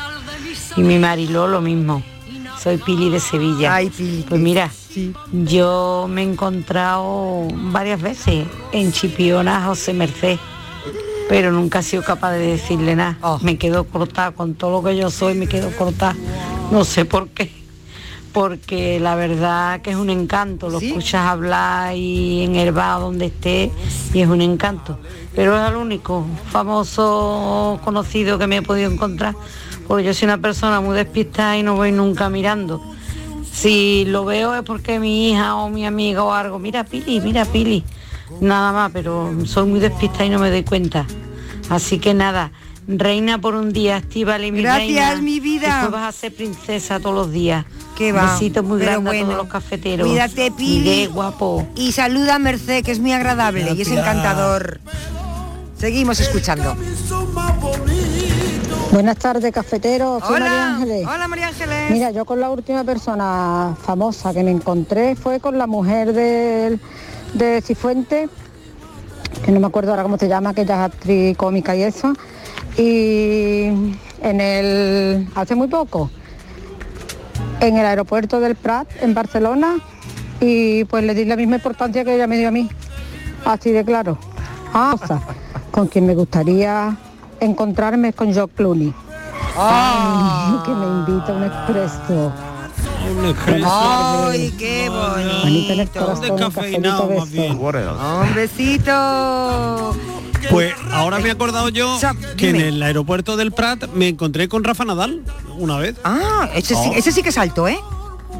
Speaker 31: Y mi Mariló lo mismo. Soy Pili de Sevilla. pues mira, yo me he encontrado varias veces en Chipiona José Merced, pero nunca he sido capaz de decirle nada.
Speaker 10: Oh.
Speaker 31: Me quedo cortada con todo lo que yo soy, me quedo cortada. No sé por qué. Porque la verdad que es un encanto, lo escuchas hablar y en el bar donde esté y es un encanto. Pero es el único famoso conocido que me he podido encontrar, porque yo soy una persona muy despistada y no voy nunca mirando. Si lo veo es porque mi hija o mi amiga o algo, mira Pili, mira Pili, nada más, pero soy muy despistada y no me doy cuenta. Así que nada, reina por un día, Estíbal mi
Speaker 10: Gracias,
Speaker 31: reina.
Speaker 10: mi vida.
Speaker 31: Después vas a ser princesa todos los días.
Speaker 10: Qué va,
Speaker 31: Besitos muy grandes a
Speaker 10: bueno.
Speaker 31: todos los cafeteros.
Speaker 10: Cuídate,
Speaker 31: Y
Speaker 10: Pili.
Speaker 31: de guapo.
Speaker 10: Y saluda a Merced, que es muy agradable y es encantador. Seguimos escuchando.
Speaker 32: Buenas tardes, cafeteros. Soy
Speaker 10: Hola.
Speaker 32: María Ángeles.
Speaker 10: Hola, María Ángeles.
Speaker 32: Mira, yo con la última persona famosa que me encontré fue con la mujer del- de Cifuente, que no me acuerdo ahora cómo se llama, que ella es actriz cómica y eso. Y en el hace muy poco, en el aeropuerto del Prat, en Barcelona, y pues le di la misma importancia que ella me dio a mí. Así de claro. Ah, o sea, con quien me gustaría encontrarme es con George Clooney. Ay, que me invita a un expreso.
Speaker 10: Ay, qué
Speaker 32: corazón, un cafelito beso.
Speaker 10: Un besito.
Speaker 11: Pues ahora me he acordado yo que en el aeropuerto del Prat me encontré con Rafa Nadal una vez.
Speaker 10: Ah, ese sí, ese sí que es alto, ¿eh?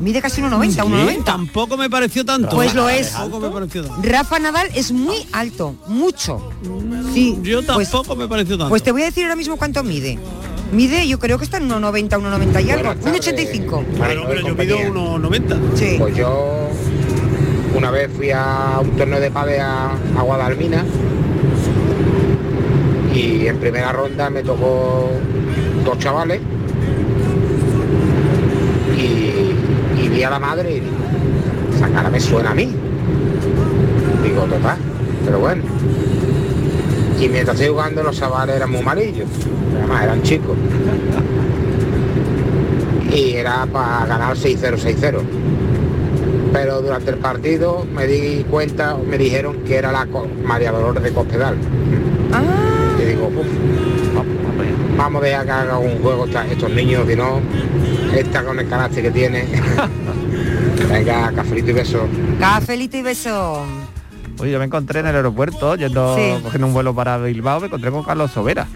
Speaker 10: Mide casi 1,90,
Speaker 11: Sí,
Speaker 10: 1,90.
Speaker 11: Tampoco me pareció tanto.
Speaker 10: Pues lo es.
Speaker 11: Tampoco me pareció tanto.
Speaker 10: Rafa Nadal es muy alto, mucho. Sí,
Speaker 11: Yo tampoco me pareció tanto.
Speaker 10: Pues te voy a decir ahora mismo cuánto mide. Mide, yo creo que está en 1,90, 1,90 y algo. 1,85.
Speaker 11: Bueno, pero yo mido 1,90.
Speaker 10: Sí.
Speaker 33: Pues yo una vez fui a un torneo de pádel a, a Guadalmina y en primera ronda me tocó dos chavales y vi a la madre y digo, esa cara me suena a mí. Digo, total, pero bueno. Y mientras estoy jugando los chavales eran muy amarillos, además eran chicos. Y era para ganar 6-0, 6-0. Pero durante el partido me di cuenta, me dijeron que era la María Dolores de Cospedal. Y digo, "Uf, vamos a dejar que haga un juego estos niños, que no, esta con el carácter que tiene. Venga, cafelito y beso.
Speaker 10: Cafelito y beso.
Speaker 12: Oye, yo me encontré en el aeropuerto, yendo,
Speaker 10: Sí.
Speaker 12: cogiendo un vuelo para Bilbao, me encontré con Carlos Sobera.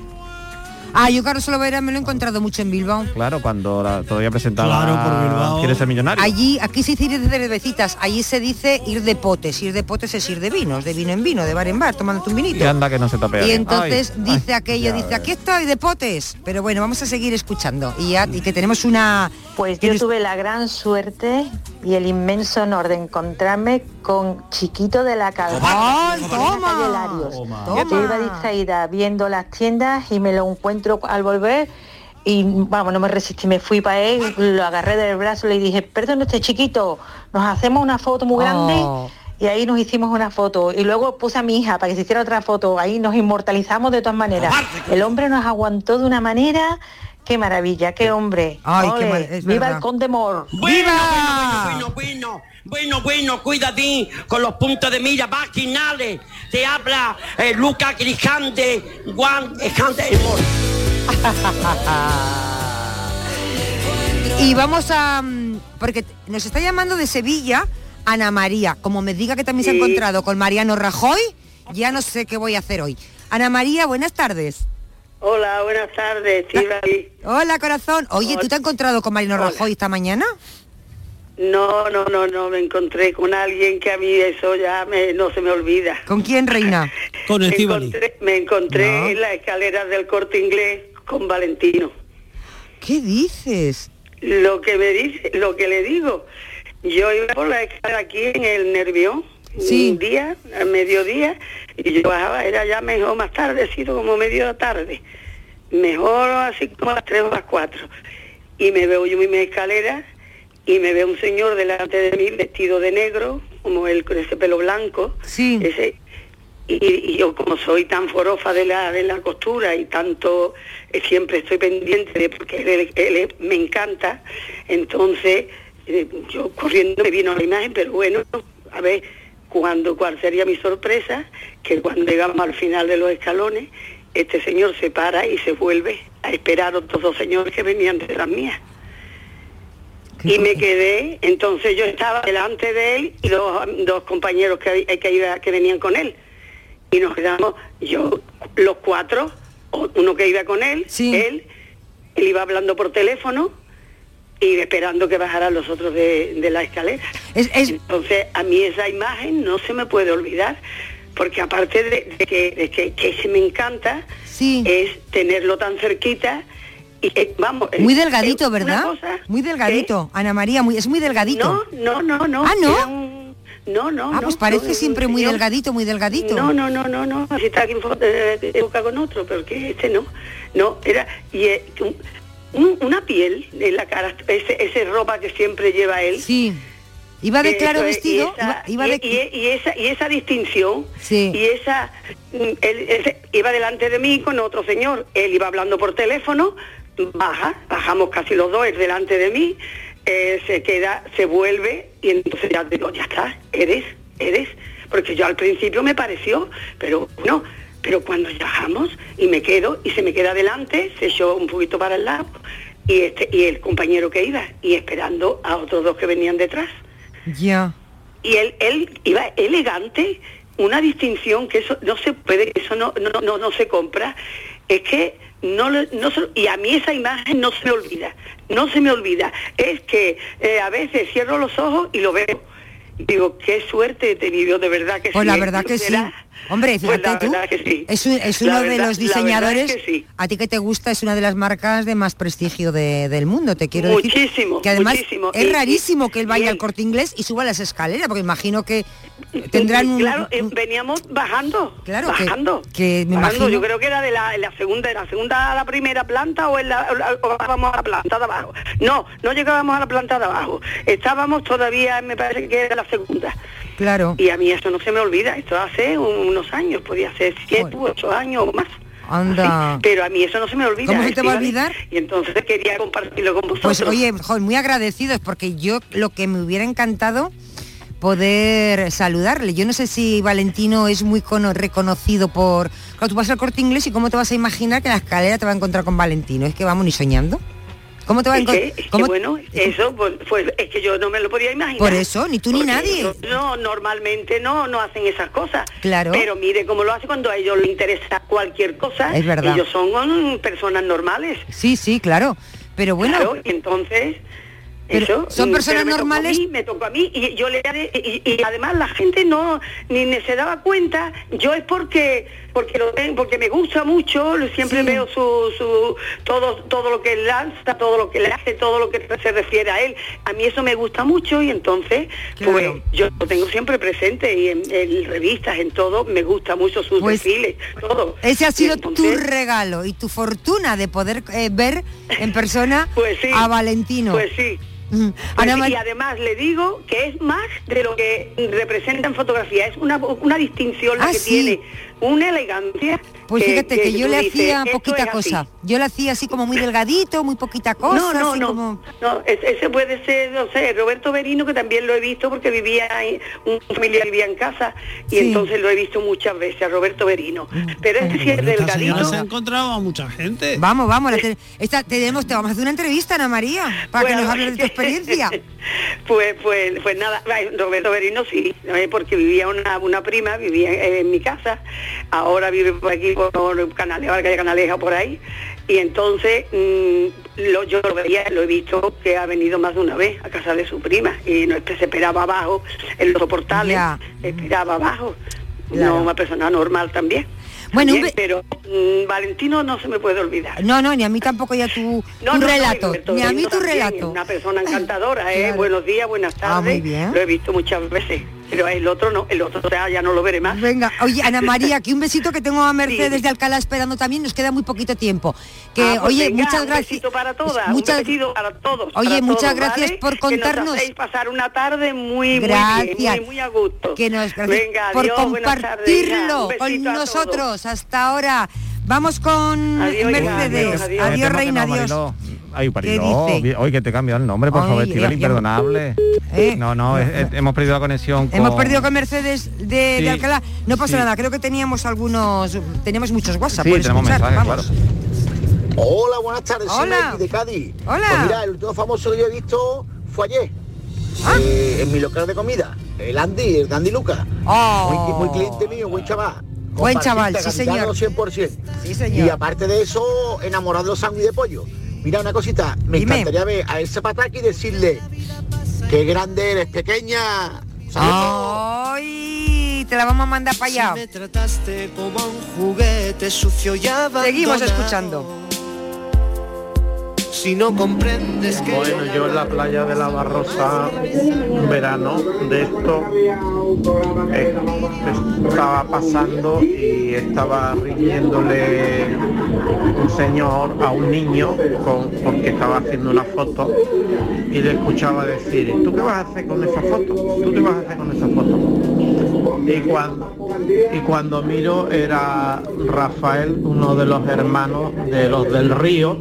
Speaker 10: Ah, yo Carlos Lovera me lo he encontrado mucho en Bilbao.
Speaker 12: Claro, cuando la- todavía presentaba
Speaker 11: Claro, por Bilbao.
Speaker 12: ¿Quieres ser millonario?
Speaker 10: Allí, aquí se dice ir de cervecitas, allí se dice ir de potes, ir de potes es ir de vinos, de vino en vino, de bar en bar, tomándote un vinito.
Speaker 12: Y anda que no se tapea.
Speaker 10: Y entonces
Speaker 12: Ay,
Speaker 10: dice
Speaker 12: ay,
Speaker 10: aquello, dice,
Speaker 12: ves.
Speaker 10: aquí estoy de potes. Pero bueno, vamos a seguir escuchando. Y, ya, y que tenemos una...
Speaker 34: Pues yo tuve la gran suerte y el inmenso honor de encontrarme con Chiquito de la Calva.
Speaker 10: ¡Ay. Toma.
Speaker 34: Yo iba distraída viendo las tiendas y me lo encuentro al volver y vamos, no me resistí, me fui para él, lo agarré del brazo y le dije, perdón, este chiquito, nos hacemos una foto muy grande.
Speaker 10: Oh.
Speaker 34: Y ahí nos hicimos una foto y luego puse a mi hija para que se hiciera otra foto. Ahí nos inmortalizamos de todas maneras. El hombre nos aguantó de una manera, qué maravilla, qué hombre.
Speaker 10: Ay, qué
Speaker 34: Ole,
Speaker 10: mal- es
Speaker 34: ¡Viva
Speaker 10: verdad.
Speaker 34: el Conde Mor!
Speaker 35: Bueno, bueno, bueno, bueno, bueno, cuídate con los puntos de mira vaginales. Te habla eh, Luca Grijante, Juan Ejante
Speaker 10: Y vamos a... mm, Porque nos está llamando de Sevilla Ana María. Como me diga que también se ha encontrado con Mariano Rajoy, ya no sé qué voy a hacer hoy. Ana María, buenas tardes.
Speaker 36: Hola, buenas tardes.
Speaker 10: Hola, corazón. Oye, ¿tú te has encontrado con Mariano Rajoy esta mañana?
Speaker 36: No, no, no, no, me encontré con alguien que a mí eso ya me- no se me olvida.
Speaker 10: ¿Con quién, reina?
Speaker 11: Con
Speaker 36: encontré, me encontré
Speaker 10: No.
Speaker 36: en las escaleras del corte inglés con Valentino.
Speaker 10: ¿Qué dices?
Speaker 36: Lo que me dice, lo que le digo, yo iba por la escalera aquí en el Nervión,
Speaker 10: Sí.
Speaker 36: un día, a mediodía, y yo bajaba, era ya mejor más tardecito, como medio tarde, mejor así como a las tres o las cuatro. Y me veo yo en mi escalera y me ve un señor delante de mí vestido de negro, como él con ese pelo blanco, ese, y, y yo como soy tan forofa de la, de la costura y tanto eh, siempre estoy pendiente de porque él, él- él me encanta, entonces eh, yo corriendo me vino la imagen, pero bueno, a ver cuando cuál sería mi sorpresa, que cuando llegamos al final de los escalones, este señor se para y se vuelve a esperar a otros dos señores que venían detrás mía. Y me quedé, entonces yo estaba delante de él y dos, dos compañeros que, que, iba- que venían con él. Y nos quedamos, yo, los cuatro, uno que iba con él, él, él iba hablando por teléfono y esperando que bajaran los otros de, de la escalera. Entonces, a mí esa imagen no se me puede olvidar, porque aparte de, de que, de que, que se me encanta, es tenerlo tan cerquita y eh, vamos... es-
Speaker 10: Muy
Speaker 36: es
Speaker 10: delgadito, ¿verdad? Muy delgadito. Ana María, muy, es muy delgadito.
Speaker 36: No, no, no, no.
Speaker 10: Ah, ¿no?
Speaker 36: un- No, no,
Speaker 10: Ah,
Speaker 36: no,
Speaker 10: pues parece
Speaker 36: no,
Speaker 10: siempre muy
Speaker 36: señor-
Speaker 10: delgadito, muy delgadito.
Speaker 36: No, no, no, no, no. Así está aquí en eh, boca con otro, pero que este no. No, era y eh, un- un- una piel en la cara, ese, ese ropa que siempre lleva él.
Speaker 10: Sí. Iba de
Speaker 36: Eso
Speaker 10: claro
Speaker 36: es, y
Speaker 10: vestido,
Speaker 36: esa-
Speaker 10: iba, iba
Speaker 36: y,
Speaker 10: de...
Speaker 36: y- y esa y esa distinción
Speaker 10: Sí.
Speaker 36: y esa mm, él, iba delante de mí con otro señor él iba hablando por teléfono baja bajamos casi los dos él delante de mí eh, se queda se vuelve y entonces ya digo ya está eres eres porque yo al principio me pareció pero no pero cuando ya bajamos y me quedo y se me queda delante se echó un poquito para el lado y este y el compañero que iba y esperando a otros dos que venían detrás
Speaker 10: Ya.
Speaker 36: y él, él iba elegante, una distinción que eso no se puede, eso no, no, no, no se compra, es que no, no se- y a mí esa imagen no se me olvida, no se me olvida, es que eh, a veces cierro los ojos y lo veo. Digo, qué suerte he tenido, de verdad que
Speaker 10: Pues
Speaker 36: sí.
Speaker 10: la
Speaker 36: ¿eh?
Speaker 10: verdad
Speaker 36: ¿No
Speaker 10: que sí. Hombre,
Speaker 36: Pues
Speaker 10: fíjate
Speaker 36: la
Speaker 10: tú.
Speaker 36: verdad que sí.
Speaker 10: Es,
Speaker 36: La
Speaker 10: uno de los diseñadores,
Speaker 36: que sí.
Speaker 10: a ti que te gusta, es una de las marcas de más prestigio de- del mundo, te quiero decir.
Speaker 36: Muchísimo,
Speaker 10: Que además
Speaker 36: muchísimo.
Speaker 10: es
Speaker 36: Y-
Speaker 10: rarísimo que él vaya al corte inglés y suba las escaleras, porque imagino que tendrán un...
Speaker 36: Claro, eh, veníamos bajando,
Speaker 10: Claro,
Speaker 36: bajando.
Speaker 10: que me
Speaker 36: bajando.
Speaker 10: imagino-
Speaker 36: Yo creo que era de la, segunda, de la segunda a la primera planta o, en la, o la- o bajábamos a la planta de abajo. No, no llegábamos a la planta de abajo. Estábamos todavía, me parece que era la segunda.
Speaker 10: Claro.
Speaker 36: Y a mí eso no se me olvida. Esto hace un, unos años, podía ser siete u ocho años o más.
Speaker 10: Anda.
Speaker 36: Pero a mí eso no se me olvida.
Speaker 10: ¿Cómo se te va a
Speaker 36: Estíbaliz,
Speaker 10: olvidar?
Speaker 36: Y entonces quería compartirlo con vosotros.
Speaker 10: Pues oye, muy agradecidos porque yo lo que me hubiera encantado poder saludarle. Yo no sé si Valentino es muy cono- reconocido por... Claro, tú vas al corte inglés y cómo te vas a imaginar que en la escalera te va a encontrar con Valentino. Es que vamos ni soñando. ¿Cómo te va a encontrar?
Speaker 36: es que bueno, eso pues, pues, es que yo no me lo podía imaginar.
Speaker 10: Por eso, ni tú ni nadie.
Speaker 36: No, no, normalmente no, no hacen esas cosas.
Speaker 10: Claro.
Speaker 36: Pero mire cómo lo hace cuando a ellos les interesa cualquier cosa.
Speaker 10: Es verdad.
Speaker 36: Ellos son mm, personas normales.
Speaker 10: Sí, sí, claro. Pero bueno,
Speaker 36: Claro, entonces...
Speaker 10: Pero
Speaker 36: eso,
Speaker 10: son personas
Speaker 36: pero me tocó a
Speaker 10: normales.
Speaker 36: mí, me tocó a mí y yo le y, y además la gente no ni me se daba cuenta. Yo es porque porque lo porque me gusta mucho. lo- Siempre veo su, su todo todo lo que él lanza, todo lo que le hace, todo lo que se refiere a él. A mí eso me gusta mucho y entonces pues yo lo tengo siempre presente y en, en revistas, en todo me gusta mucho sus
Speaker 10: Pues,
Speaker 36: desfiles, todo.
Speaker 10: ese ha sido tu regalo y tu fortuna de poder eh, ver en persona
Speaker 36: Pues sí.
Speaker 10: a Valentino.
Speaker 36: Pues sí.
Speaker 10: Mm.
Speaker 36: Pues
Speaker 10: Ana
Speaker 36: sí,
Speaker 10: Mar-
Speaker 36: y además le digo que es más de lo que representa en fotografía, es una, una distinción la
Speaker 10: Ah,
Speaker 36: que
Speaker 10: sí.
Speaker 36: tiene, una elegancia.
Speaker 10: Pues fíjate que, yo le
Speaker 36: dices,
Speaker 10: hacía
Speaker 36: "Esto
Speaker 10: poquita
Speaker 36: es así".
Speaker 10: cosa. Yo le hacía así como muy delgadito, muy poquita cosa.
Speaker 36: No, no,
Speaker 10: así
Speaker 36: no,
Speaker 10: como-
Speaker 36: no, es- ese puede ser, no sé, Roberto Berino, que también lo he visto porque vivía, en- un familiar vivía en casa y
Speaker 11: Sí.
Speaker 36: entonces lo he visto muchas veces, a Roberto Berino. Pero ese sí es delgadito.
Speaker 11: se ha encontrado a mucha gente.
Speaker 10: Vamos, vamos, la te- esta- tenemos, te vamos a hacer una entrevista, Ana María, para que nos hables de tu experiencia.
Speaker 36: Pues, pues, pues nada, Roberto Berino sí, eh, porque vivía una, una prima, vivía eh, en mi casa, ahora vive por aquí por Canaleja, la calle Canaleja por ahí, y entonces mm, lo, yo lo veía, lo he visto que ha venido más de una vez a casa de su prima, y no es que se esperaba abajo en los portales, esperaba abajo, no una persona normal también.
Speaker 10: Bueno,
Speaker 36: pero mm, Valentino no se me puede olvidar.
Speaker 10: No, no, ni a mí tampoco ya tu,
Speaker 36: No,
Speaker 10: tu
Speaker 36: no, no,
Speaker 10: relato,
Speaker 36: Roberto
Speaker 10: ni a mí tu
Speaker 36: también,
Speaker 10: relato.
Speaker 36: Una persona encantadora, ¿eh?
Speaker 10: Claro.
Speaker 36: Buenos días, buenas tardes.
Speaker 10: Ah, muy bien.
Speaker 36: Lo he visto muchas veces. Pero el otro no, el otro ya, ya no lo veré más.
Speaker 10: Venga, oye, Ana María, aquí un besito que tengo a Mercedes de Alcalá esperando también, nos queda muy poquito tiempo. Que,
Speaker 36: Ah, pues
Speaker 10: oye,
Speaker 36: venga,
Speaker 10: muchas
Speaker 36: un
Speaker 10: gracias.
Speaker 36: besito para todas,
Speaker 10: muchas-
Speaker 36: un besito para todos.
Speaker 10: Oye,
Speaker 36: para
Speaker 10: muchas
Speaker 36: todos,
Speaker 10: gracias
Speaker 36: ¿vale?
Speaker 10: por
Speaker 36: Que
Speaker 10: contarnos-
Speaker 36: nos hacéis pasar una tarde muy,
Speaker 10: Gracias.
Speaker 36: muy bien, muy, muy a gusto.
Speaker 10: que nos gracias
Speaker 36: Venga,
Speaker 10: por
Speaker 36: adiós, tardes,
Speaker 10: compartirlo
Speaker 36: Un besito
Speaker 10: con nosotros hasta ahora. Vamos con
Speaker 36: Adiós,
Speaker 10: Mercedes.
Speaker 36: adiós,
Speaker 12: que
Speaker 10: reina, adiós.
Speaker 12: Ay, bien- Oye, que te he cambiado el nombre, por
Speaker 10: Ay,
Speaker 12: favor,
Speaker 10: ya-
Speaker 12: imperdonable.
Speaker 10: ¿Eh?
Speaker 12: No, no, es- es- hemos perdido la conexión con...
Speaker 10: Hemos perdido con Mercedes de,
Speaker 12: Sí,
Speaker 10: de Alcalá. No pasa
Speaker 12: sí.
Speaker 10: nada, creo que teníamos algunos, teníamos muchos WhatsApp
Speaker 12: Sí,
Speaker 10: por
Speaker 12: tenemos
Speaker 10: escuchar.
Speaker 12: mensajes,
Speaker 10: Vamos.
Speaker 37: Hola, buenas tardes, soy
Speaker 10: Hola.
Speaker 37: Mikey de Cádiz.
Speaker 10: Hola.
Speaker 37: Pues mira, el último famoso que yo he visto fue ayer.
Speaker 10: Ah.
Speaker 37: eh, en mi local de comida. El Andy, el Andy Lucas.
Speaker 10: Oh.
Speaker 37: Muy, muy cliente mío, buen chaval.
Speaker 10: Buen chaval, sí, señor.
Speaker 37: gaditano 100%.
Speaker 10: Sí, señor.
Speaker 37: Y aparte de eso, enamorado de los sándwiches de pollo. Mira una cosita, me
Speaker 10: Dime.
Speaker 37: encantaría ver a ese pataki y decirle, qué grande eres, pequeña. Saludos.
Speaker 10: Ay, te la vamos a mandar para allá.
Speaker 38: Me trataste como a un juguete sucio y abandonado.
Speaker 10: Seguimos escuchando.
Speaker 38: Si no comprendes que
Speaker 39: Bueno, yo en la playa de la Barrosa, verano, de esto eh, estaba pasando y estaba riñéndole un señor a un niño con- porque estaba haciendo una foto y le escuchaba decir, ¿tú qué vas a hacer con esa foto? ¿Tú qué vas a hacer con esa foto? Y cuando, y cuando miro era Rafael, uno de los hermanos de los del río,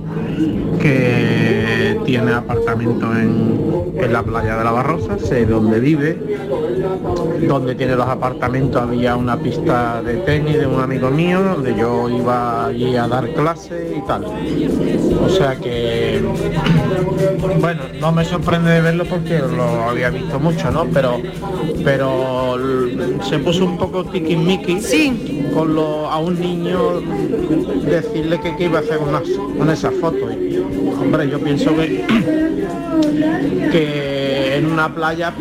Speaker 39: que tiene apartamento en, en la playa de la Barrosa, sé dónde vive, donde tiene los apartamentos había una pista de tenis de un amigo mío, donde yo iba allí a dar clase y tal. O sea que, bueno, no me sorprende de verlo porque lo había visto mucho, ¿no? Pero, pero se puso un poco tiquismiqui con lo, a un niño decirle que qué iba a hacer con, las- con esa foto. Y, hombre, yo pienso que, que en una playa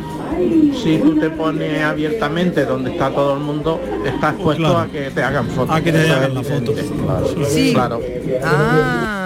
Speaker 39: si tú te pones abiertamente donde está todo el mundo, estás expuesto
Speaker 11: Claro.
Speaker 39: a que te hagan fotos.
Speaker 11: A que te hagan la foto.
Speaker 39: evidente. Claro.
Speaker 10: Sí.
Speaker 39: claro.
Speaker 10: Ah,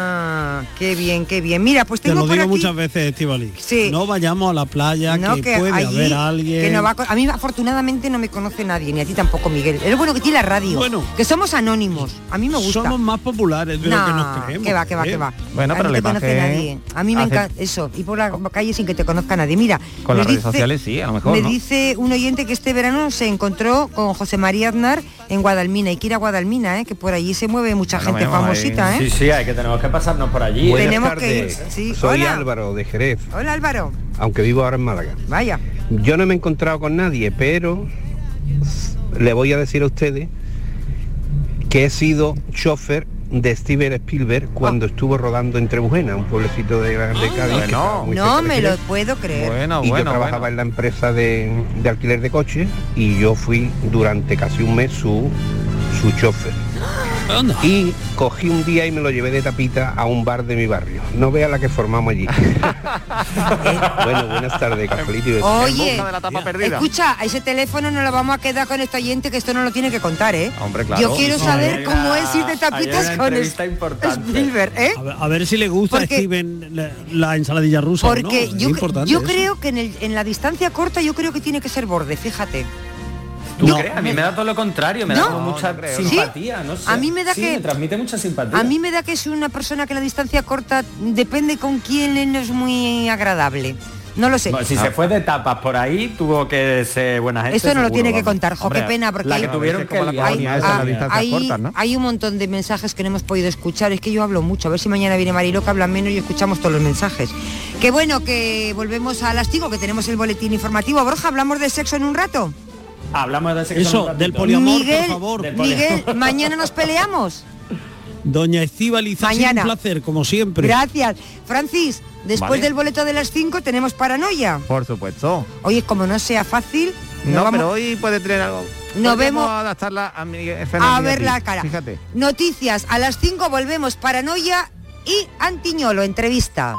Speaker 10: Qué bien, qué bien. Mira, pues
Speaker 11: Te
Speaker 10: tengo
Speaker 11: lo
Speaker 10: por
Speaker 11: digo
Speaker 10: aquí...
Speaker 11: muchas veces, Estivali.
Speaker 10: Sí.
Speaker 11: No vayamos a la playa,
Speaker 10: No,
Speaker 11: que, puede
Speaker 10: allí-
Speaker 11: haber alguien.
Speaker 10: que no va a, a mí afortunadamente no me conoce nadie, ni a ti tampoco, Miguel. Es lo bueno que tiene la radio.
Speaker 11: Bueno.
Speaker 10: que somos anónimos. A mí me gusta.
Speaker 11: Somos más populares de lo que nos creemos.
Speaker 10: Que va, que va,
Speaker 11: ¿eh?
Speaker 10: que va.
Speaker 12: Bueno,
Speaker 10: A
Speaker 12: pero
Speaker 10: mí no te conoce nadie. A mí me
Speaker 12: hace-
Speaker 10: encanta eso. Y por la calle sin que te conozca nadie. Mira,
Speaker 12: Con las redes
Speaker 10: dice-
Speaker 12: sociales sí, a lo mejor,
Speaker 10: Me
Speaker 12: ¿no?
Speaker 10: dice un oyente que este verano se encontró con José María Aznar en Guadalmina. Y que ir a Guadalmina, ¿eh? que por allí se mueve mucha
Speaker 12: Bueno,
Speaker 10: gente famosita.
Speaker 12: ahí-
Speaker 10: ¿eh?
Speaker 14: Sí, sí, hay que tenemos que pasarnos por allí.
Speaker 10: Buenas Tenemos que ir, tardes. sí.
Speaker 33: Soy
Speaker 10: Hola.
Speaker 33: Álvaro de Jerez,
Speaker 10: Hola Álvaro.
Speaker 33: aunque vivo ahora en Málaga.
Speaker 10: Vaya.
Speaker 33: Yo no me he encontrado con nadie, pero le voy a decir a ustedes que he sido chofer de Steven Spielberg cuando estuvo rodando en Trebujena, un pueblecito de, de Cádiz. que estaba muy
Speaker 10: No me lo puedo creer.
Speaker 12: Bueno,
Speaker 33: y
Speaker 12: bueno,
Speaker 33: yo trabajaba en la empresa de, de alquiler de coches y yo fui durante casi un mes su, su chofer. Y cogí un día y me lo llevé de tapita a un bar de mi barrio. No vea la que formamos allí. bueno, buenas tardes, Cafelito.
Speaker 10: Oye, escucha, a ese teléfono no lo vamos a quedar con este oyente que esto no lo tiene que contar, ¿eh?
Speaker 12: Hombre, claro.
Speaker 10: Yo quiero saber cómo es ir de tapitas con. Spielberg, ¿eh?
Speaker 11: A ver, a ver si le gusta
Speaker 10: Porque-
Speaker 11: a Steven la, la ensaladilla rusa. no.
Speaker 10: Porque yo, creo que en, el- en la distancia corta yo creo que tiene que ser borde, fíjate.
Speaker 14: ¿Tú
Speaker 10: No.
Speaker 14: crees? A mí me da todo lo contrario, me da
Speaker 10: No.
Speaker 14: como mucha
Speaker 10: No ¿no?
Speaker 14: simpatía, no sé.
Speaker 10: A mí me da
Speaker 14: Sí,
Speaker 10: que-
Speaker 14: me transmite mucha simpatía.
Speaker 10: A mí me da que es una persona que la distancia corta depende con quién no es muy agradable. No lo sé.
Speaker 14: Bueno, si se fue de tapas por ahí, tuvo que ser buena gente.
Speaker 10: Eso no lo tiene que contar, jo, qué pena, porque
Speaker 14: la que
Speaker 10: hay-
Speaker 14: tuvieron que
Speaker 10: hay, hay- hay un montón de mensajes que no hemos podido escuchar. Es que yo hablo mucho. A ver si mañana viene Mariló que habla menos y escuchamos todos los mensajes. Qué bueno que volvemos al Lastigo, que tenemos el boletín informativo. Borja, ¿hablamos de sexo en un rato?
Speaker 14: Hablamos de sexo
Speaker 11: Eso, del poliamor,
Speaker 10: Miguel,
Speaker 11: por favor.
Speaker 14: Del poliamor.
Speaker 10: Miguel, mañana nos peleamos.
Speaker 11: Doña Estíbaliz,
Speaker 10: Mañana.
Speaker 11: un placer, como siempre.
Speaker 10: Gracias. Francis, después
Speaker 12: Vale.
Speaker 10: del boleto de las 5 tenemos paranoia.
Speaker 12: Por supuesto.
Speaker 10: Oye, como no sea fácil,
Speaker 12: No,
Speaker 10: vamos
Speaker 12: pero hoy puede tener algo.
Speaker 10: Nos vemos-
Speaker 12: adaptarla a, mi,
Speaker 10: a ver la cara.
Speaker 12: Fíjate.
Speaker 10: Noticias, a las 5 volvemos paranoia y Antiñolo, entrevista.